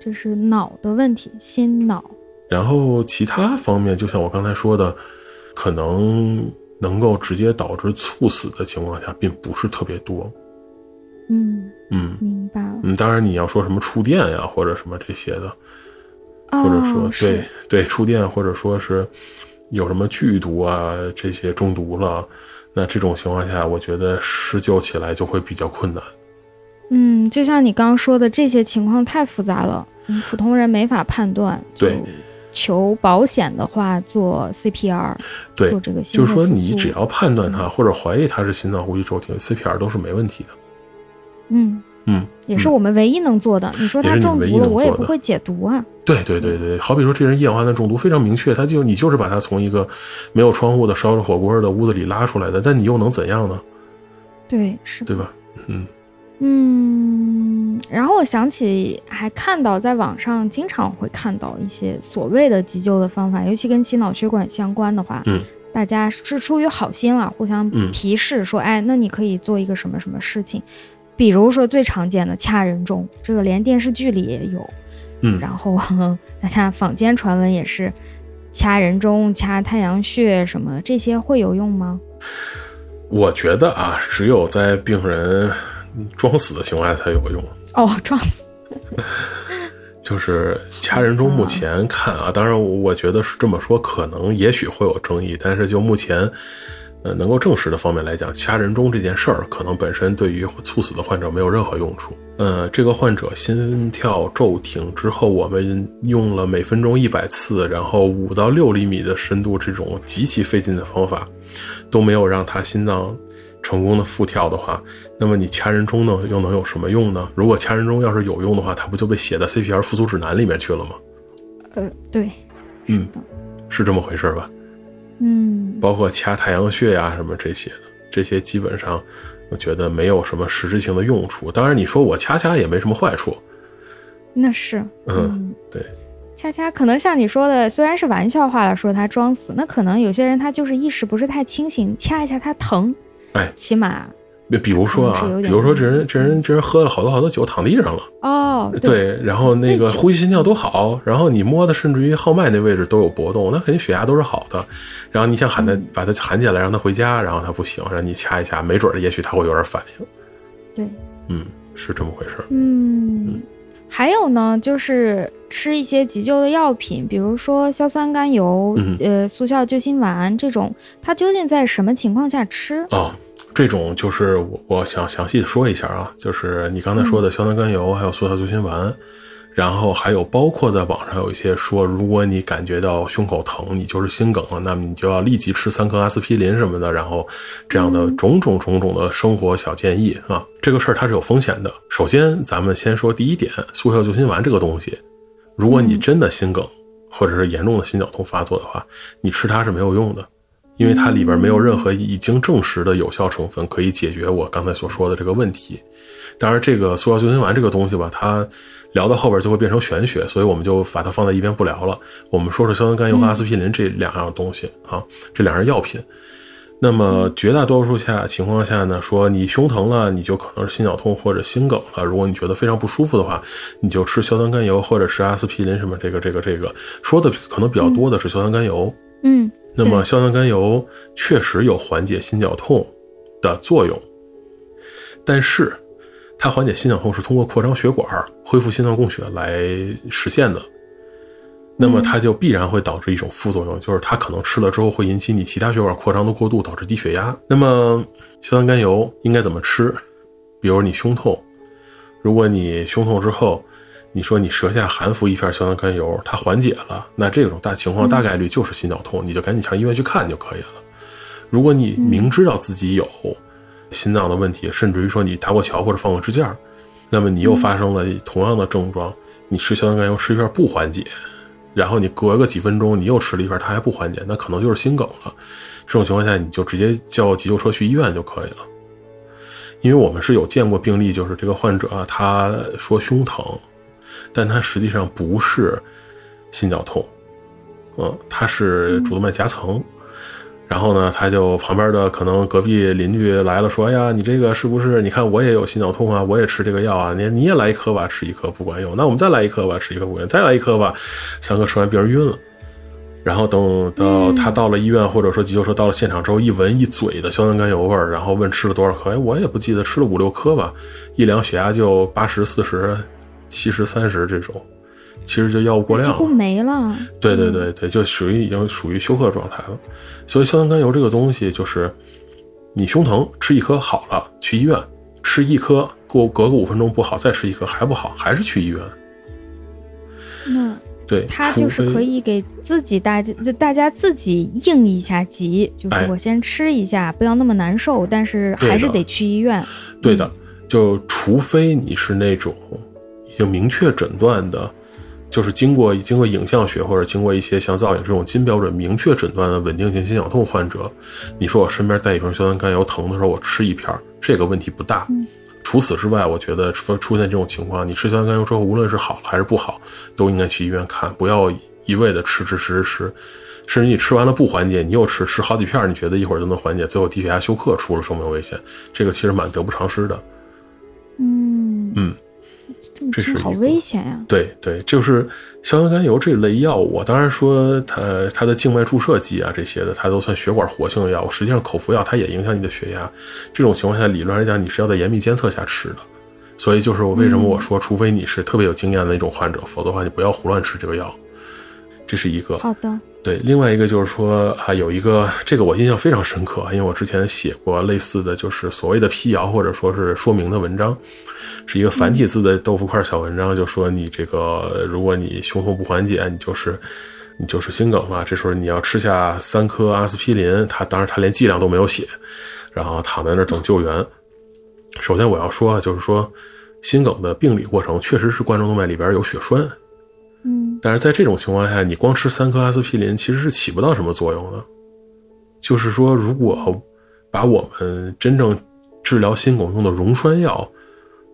这是脑的问题，心脑。然后其他方面，就像我刚才说的，可能能够直接导致猝死的情况下，并不是特别多。嗯，嗯明白了。嗯，当然你要说什么触电呀，或者什么这些的，或者说、对对触电，或者说是有什么剧毒啊这些中毒了，那这种情况下，我觉得施救起来就会比较困难。嗯，就像你刚刚说的，这些情况太复杂了，嗯普通人没法判断。对求保险的话，做 CPR，对做这个心就是说，你只要判断它或者怀疑它是心脏呼吸骤停，CPR 都是没问题的。嗯，嗯，也是我们唯一能做的。你说他中毒了，我也不会解毒啊。对对对对，好比说这人一氧化碳中毒非常明确，他就你就是把他从一个没有窗户的烧着火锅的屋子里拉出来的，但你又能怎样呢？对，是。对吧？嗯嗯，然后我想起还看到在网上经常会看到一些所谓的急救的方法，尤其跟心脑血管相关的话，嗯，大家是出于好心了，互相嗯提示说，哎，那你可以做一个什么什么事情，比如说最常见的掐人中，这个连电视剧里也有，嗯然后 大家坊间传闻也是掐人中、掐太阳穴什么这些会有用吗？我觉得啊，只有在病人装死的情况下才有用。哦，装死，就是掐人中，目前看啊，当然我觉得是这么说，可能也许会有争议，但是就目前，呃，能够证实的方面来讲，掐人中这件事儿，可能本身对于猝死的患者没有任何用处。呃，这个患者心跳骤停之后，我们用了每分钟一百次，然后五到六厘米的深度这种极其费劲的方法，都没有让他心脏成功的复跳的话，那么你掐人中呢，又能有什么用呢？如果掐人中要是有用的话，它不就被写在 CPR 复苏指南里面去了吗？呃，对，嗯，是这么回事吧？嗯，包括掐太阳穴呀、什么这些的，这些基本上我觉得没有什么实质性的用处。当然，你说我掐掐也没什么坏处。那是，嗯，对，恰恰可能像你说的，虽然是玩笑话了，说他装死，那可能有些人他就是意识不是太清醒，掐一下他疼，哎起码比如说啊比如说这人这人这人喝了好多好多酒，躺地上了，哦，对，然后那个呼吸心跳都好，然后你摸的甚至于号脉那位置都有波动，那肯定血压都是好的。然后你想喊他嗯把他喊起来让他回家，然后他不行，让你掐一掐，没准儿也许他会有点反应。对，嗯，是这么回事儿。嗯，还有呢，就是吃一些急救的药品，比如说硝酸甘油、嗯呃速效救心丸这种，它究竟在什么情况下吃？哦，这种就是我我想详细的说一下啊，就是你刚才说的硝酸甘油，还有速效救心丸，然后还有包括在网上有一些说，如果你感觉到胸口疼，你就是心梗了，那么你就要立即吃三颗阿司匹林什么的，然后这样的种种种种的生活小建议啊，这个事儿它是有风险的。首先，咱们先说第一点，速效救心丸这个东西，如果你真的心梗或者是严重的心绞痛发作的话，你吃它是没有用的。因为它里边没有任何已经证实的有效成分可以解决我刚才所说的这个问题。当然，这个速效救心丸这个东西吧，它聊到后边就会变成玄学，所以我们就把它放在一边不聊了。我们说说硝酸甘油和阿司匹林这两样东西啊，这两样药品。那么绝大多数下情况下呢，说你胸疼了，你就可能是心绞痛或者心梗了。如果你觉得非常不舒服的话，你就吃硝酸甘油或者是阿司匹林什么这个这个这个。说的可能比较多的是硝酸甘油。嗯，那么硝酸甘油确实有缓解心绞痛的作用，但是它缓解心绞痛是通过扩张血管、恢复心脏供血来实现的。那么它就必然会导致一种副作用，就是它可能吃了之后会引起你其他血管扩张的过度，导致低血压。那么硝酸甘油应该怎么吃？比如你胸痛，如果你胸痛之后，你说你舌下含服一片硝酸甘油，它缓解了，那这种大情况大概率就是心绞痛，你就赶紧上医院去看就可以了。如果你明知道自己有心脏的问题，甚至于说你搭过桥或者放过支架，那么你又发生了同样的症状，你吃硝酸甘油吃一片不缓解。然后你隔个几分钟，你又吃了一片，它还不缓解，那可能就是心梗了。这种情况下，你就直接叫急救车去医院就可以了。因为我们是有见过病例，就是这个患者啊，他说胸疼，但他实际上不是心绞痛，嗯，他是主动脉夹层。然后呢，他就旁边的可能隔壁邻居来了，说：“哎呀，你这个是不是？你看我也有心绞痛啊，我也吃这个药啊。你你也来一颗吧，吃一颗不管用。那我们再来一颗吧，吃一颗不管用。再来一颗吧，三颗吃完病人晕了。然后等到他到了医院，或者说急救车到了现场之后，一闻一嘴的硝酸甘油味儿，然后问吃了多少颗？哎，我也不记得，吃了五六颗吧。一量血压就八十四十、七十三十这种。”其实就药物过量，几乎没了。对对对对，就属于已经属于休克状态了。所以硝酸甘油这个东西，就是你胸疼吃一颗好了，去医院吃一颗，过隔个五分钟不好，再吃一颗还不好，还是去医院。那对，他就是可以给自己大家大家自己应一下急，就是我先吃一下，不要那么难受，但是还是得去医院。对的，就除非你是那种已经明确诊断的。就是经过经过影像学或者经过一些像造影这种金标准明确诊断的稳定性心绞痛患者，你说我身边带一瓶硝酸甘油疼的时候，我吃一片，这个问题不大。除此之外，我觉得说出现这种情况，你吃硝酸甘油之后，无论是好了还是不好，都应该去医院看，不要一味的吃吃吃吃，甚至你吃完了不缓解，你又吃吃好几片，你觉得一会儿就能缓解，最后低血压休克出了生命危险，这个其实蛮得不偿失的。嗯嗯。这是好危险呀！对对，就是硝酸甘油这类药物，当然说它它的静脉注射剂啊这些的，它都算血管活性的药物。实际上口服药它也影响你的血压。这种情况下，理论来讲你是要在严密监测下吃的。所以就是我为什么我说，除非你是特别有经验的那种患者，否则的话你不要胡乱吃这个药。这是一个好的。对，另外一个就是说啊，有一个这个我印象非常深刻，因为我之前写过类似的就是所谓的辟谣或者说是说明的文章。是一个繁体字的豆腐块小文章，就说你这个，如果你胸痛不缓解，你就是你就是心梗了。这时候你要吃下三颗阿司匹林，他当然他连剂量都没有写，然后躺在那等救援。首先我要说，就是说心梗的病理过程确实是冠状动脉里边有血栓，嗯，但是在这种情况下，你光吃三颗阿司匹林其实是起不到什么作用的。就是说，如果把我们真正治疗心梗用的溶栓药。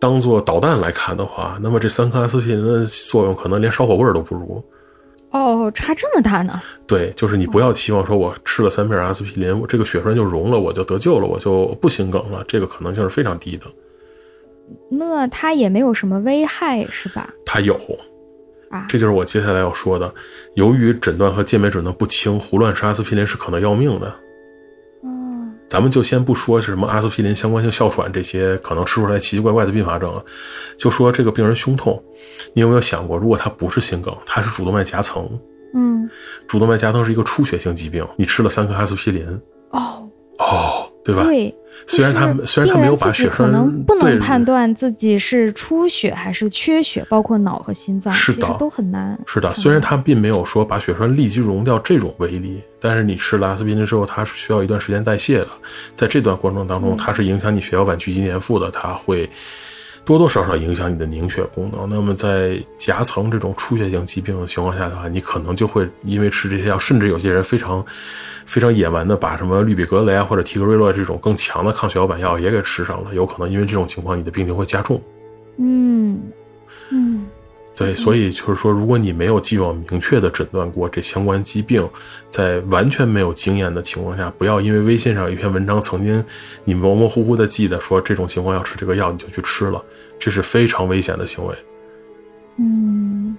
当做导弹来看的话，那么这三颗阿司匹林的作用可能连烧火棍都不如。哦，差这么大呢？对，就是你不要期望说，我吃了三片阿司匹林，我这个血栓就溶了，我就得救了，我就不心梗了，这个可能性是非常低的。那它也没有什么危害，是吧？它有啊，这就是我接下来要说的。由于诊断和鉴别诊断不清，胡乱吃阿司匹林是可能要命的。咱们就先不说是什么阿司匹林相关性哮喘这些可能吃出来奇奇怪怪的并发症了，就说这个病人胸痛，你有没有想过，如果他不是心梗，他是主动脉夹层，嗯，主动脉夹层是一个出血性疾病，你吃了三颗阿司匹林，哦哦，对吧？对。虽然他虽然他没有把血栓，可能不能判断自己是出血还是缺血，包括脑和心脏，是的，都很难。是的，虽然他并没有说把血栓立即溶掉这种威力，但是你吃了阿司匹林之后，它是需要一段时间代谢的，在这段过程当中，它是影响你血小板聚集粘附的，它会多多少少影响你的凝血功能。那么在夹层这种出血性疾病的情况下的话，你可能就会因为吃这些药，甚至有些人非常。非常野蛮的把什么氯吡格雷啊或者替格瑞洛这种更强的抗血小板药也给吃上了，有可能因为这种情况你的病情会加重。嗯嗯，对，所以就是说，如果你没有既往明确的诊断过这相关疾病，在完全没有经验的情况下，不要因为微信上有一篇文章曾经你模模糊糊的记得说这种情况要吃这个药，你就去吃了，这是非常危险的行为。嗯。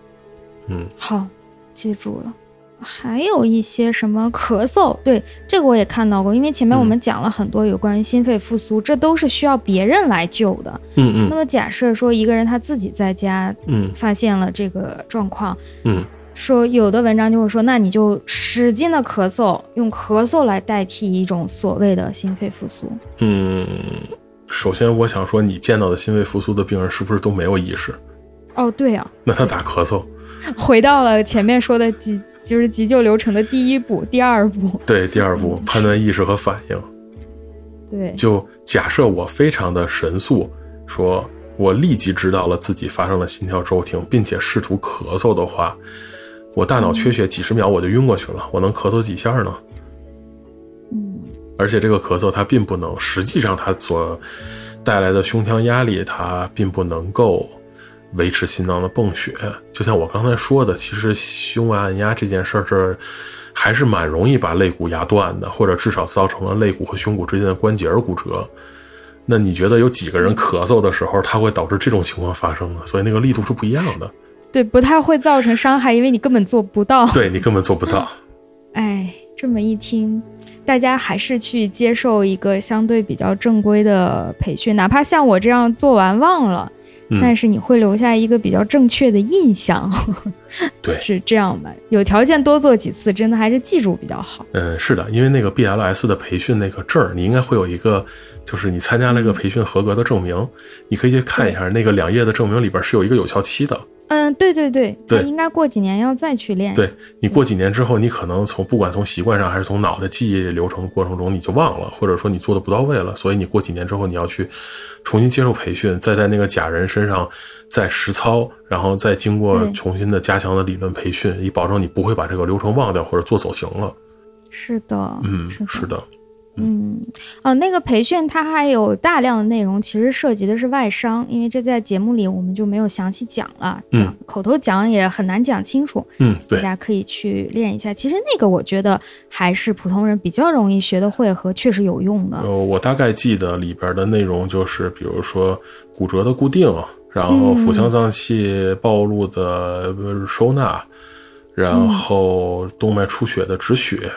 嗯，好，记住了。还有一些什么咳嗽，对这个我也看到过，因为前面我们讲了很多有关于心肺复苏，这都是需要别人来救的。嗯嗯那么假设说一个人他自己在家嗯发现了这个状况，嗯说有的文章就会说，那你就使劲的咳嗽，用咳嗽来代替一种所谓的心肺复苏。嗯，首先我想说，你见到的心肺复苏的病人是不是都没有意识？哦，对啊，那他咋咳嗽？回到了前面说的急，就是急救流程的第一步、第二步。对，第二步判断意识和反应。对，就假设我非常的神速，说我立即知道了自己发生了心跳骤停，并且试图咳嗽的话，我大脑缺血几十秒我就晕过去了，我能咳嗽几下呢？嗯而且这个咳嗽它并不能，实际上它所带来的胸腔压力，它并不能够维持心脏的泵血。就像我刚才说的，其实胸外按压这件事儿，是还是蛮容易把肋骨压断的，或者至少造成了肋骨和胸骨之间的关节骨折。那你觉得有几个人咳嗽的时候，它会导致这种情况发生呢？所以那个力度是不一样的，对，不太会造成伤害，因为你根本做不到。对你根本做不到。哎，这么一听，大家还是去接受一个相对比较正规的培训，哪怕像我这样做完忘了，嗯但是你会留下一个比较正确的印象。对 是这样吧？有条件多做几次，真的还是记住比较好。嗯，是的，因为那个 BLS 的培训那个证儿，你应该会有一个，就是你参加了这个培训合格的证明，你可以去看一下那个两页的证明里边是有一个有效期的。嗯，对对对，对应该过几年要再去练。对你过几年之后，你可能从不管从习惯上还是从脑袋记忆流程过程中你就忘了，或者说你做的不到位了，所以你过几年之后你要去重新接受培训，再在那个假人身上再实操，然后再经过重新的加强的理论培训，以保证你不会把这个流程忘掉或者做走形了。是的，嗯，是的，是的，嗯，哦，那个培训它还有大量的内容，其实涉及的是外伤，因为这在节目里我们就没有详细讲了，嗯讲、口头讲也很难讲清楚，嗯，对，大家可以去练一下。其实那个我觉得还是普通人比较容易学得会和确实有用的。呃，我大概记得里边的内容就是，比如说骨折的固定，然后腹腔脏器暴露的呃收纳，然后动脉出血的止血，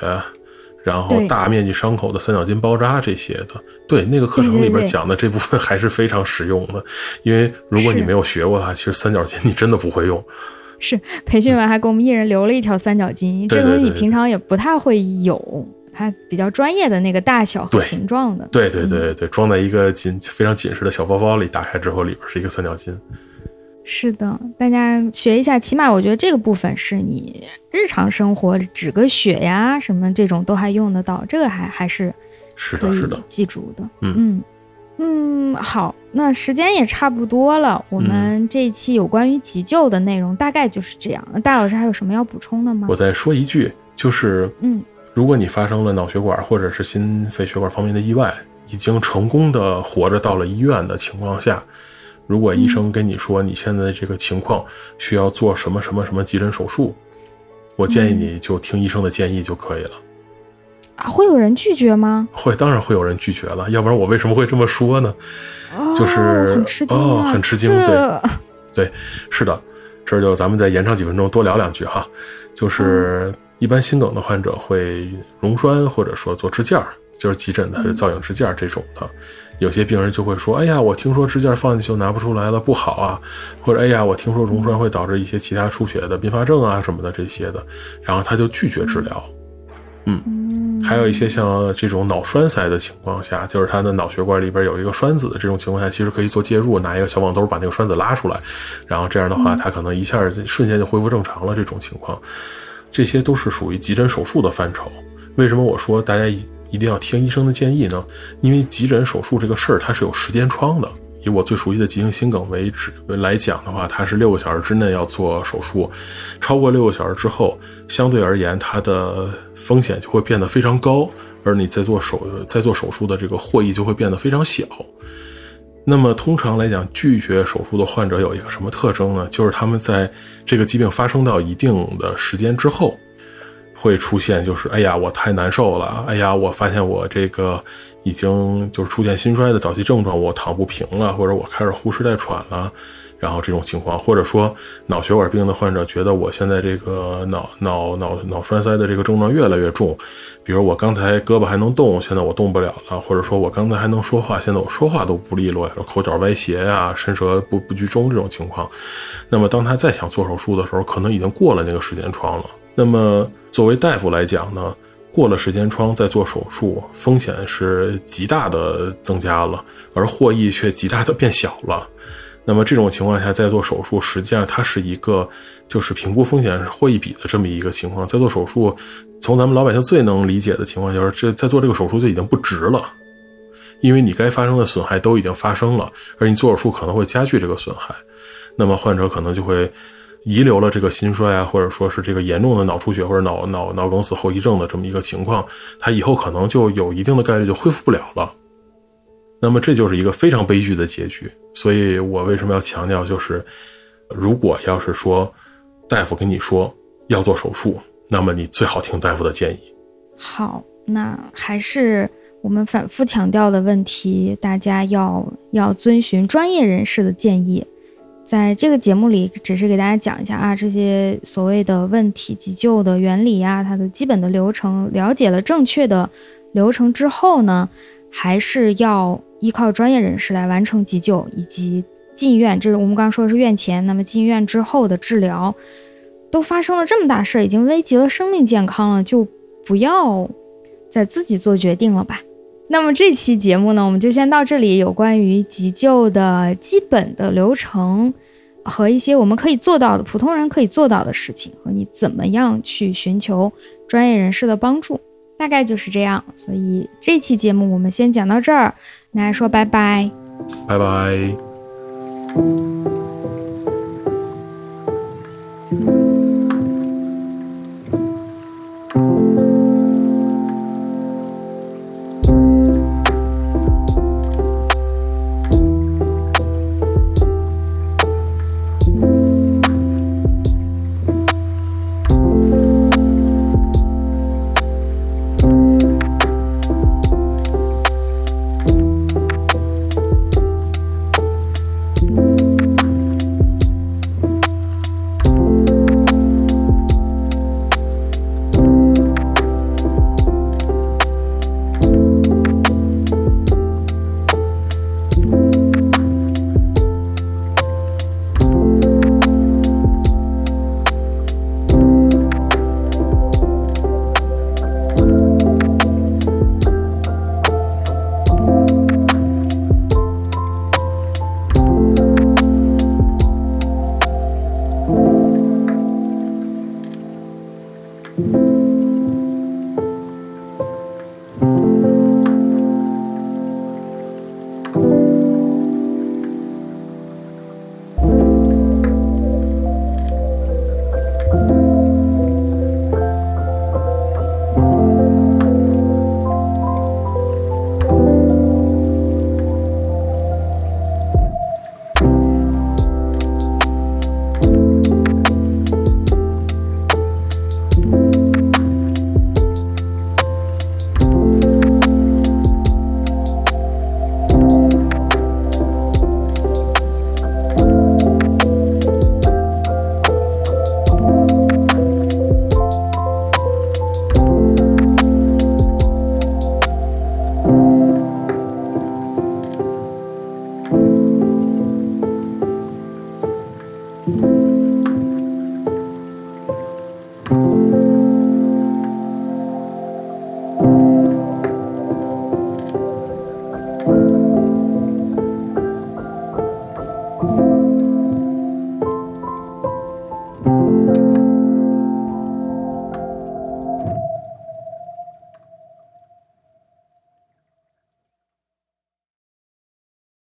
然后大面积伤口的三角巾包扎这些的。对，那个课程里边讲的这部分 还是非常实用的，因为如果你没有学过的话，其实三角巾你真的不会用。是培训完还给我们一人留了一条三角巾，这东西你平常也不太会有，它比较专业的那个大小和形状的。对对对对，装在一个紧非常紧实的小包包里，打开之后里边是一个三角巾。是的，大家学一下，起码我觉得这个部分是你日常生活止个血呀什么这种都还用得到，这个还还是可是的，是的以，记住的。嗯嗯嗯好，那时间也差不多了，我们这一期有关于急救的内容大概就是这样。那大老师还有什么要补充的吗我？再说一句，就是嗯如果你发生了脑血管或者是心肺血管方面的意外，已经成功的活着到了医院的情况下，如果医生跟你说你现在这个情况需要做什么什么什么急诊手术，我建议你就听医生的建议就可以了。啊，会有人拒绝吗？会，当然会有人拒绝了，要不然我为什么会这么说呢？哦，就是很吃惊哦啊，很吃惊对对，是的，这就咱们再延长几分钟，多聊两句哈。就是一般心梗的患者会溶栓，或者说做支架，就是急诊的还是造影支架这种的。有些病人就会说：“哎呀，我听说支架放进去就拿不出来了，不好啊。”或者：“哎呀，我听说溶栓会导致一些其他出血的并发症啊什么的这些的。”然后他就拒绝治疗。嗯，还有一些像这种脑栓塞的情况下，就是他的脑血管里边有一个栓子，这种情况下其实可以做介入，拿一个小网兜把那个栓子拉出来，然后这样的话，他可能一下瞬间就恢复正常了。这种情况，这些都是属于急诊手术的范畴。为什么我说大家一一定要听医生的建议呢？因为急诊手术这个事儿它是有时间窗的。以我最熟悉的急性心梗为止来讲的话，它是六个小时之内要做手术，超过六个小时之后，相对而言它的风险就会变得非常高，而你在做手在做手术的这个获益就会变得非常小。那么通常来讲，拒绝手术的患者有一个什么特征呢？就是他们在这个疾病发生到一定的时间之后，会出现就是哎呀我太难受了，哎呀我发现我这个已经就是出现心衰的早期症状，我躺不平了，或者我开始呼哧带喘了。然后这种情况，或者说脑血管病的患者觉得我现在这个脑脑脑脑栓塞的这个症状越来越重，比如我刚才胳膊还能动，现在我动不了了，或者说我刚才还能说话，现在我说话都不利落，口角歪斜呀，伸舌不不居中这种情况，那么当他再想做手术的时候，可能已经过了那个时间窗了。那么作为大夫来讲呢，过了时间窗再做手术，风险是极大的增加了，而获益却极大的变小了。那么这种情况下再做手术，实际上它是一个就是评估风险获益比的这么一个情况。在做手术，从咱们老百姓最能理解的情况就是，这在做这个手术就已经不值了，因为你该发生的损害都已经发生了，而你做手术可能会加剧这个损害。那么患者可能就会遗留了这个心衰啊，或者说是这个严重的脑出血或者脑脑脑梗死后遗症的这么一个情况，他以后可能就有一定的概率就恢复不了了。那么这就是一个非常悲剧的结局。所以我为什么要强调，就是如果要是说大夫跟你说要做手术，那么你最好听大夫的建议。好，那还是我们反复强调的问题，大家要要遵循专业人士的建议。在这个节目里，只是给大家讲一下啊，这些所谓的问题急救的原理啊，它的基本的流程，了解了正确的流程之后呢，还是要。依靠专业人士来完成急救以及进院，这是我们刚刚说的是院前。那么进院之后的治疗，都发生了这么大事，已经危及了生命健康了，就不要再自己做决定了吧。那么这期节目呢，我们就先到这里。有关于急救的基本的流程和一些我们可以做到的、普通人可以做到的事情，和你怎么样去寻求专业人士的帮助，大概就是这样。所以这期节目我们先讲到这儿。那说拜拜，拜拜。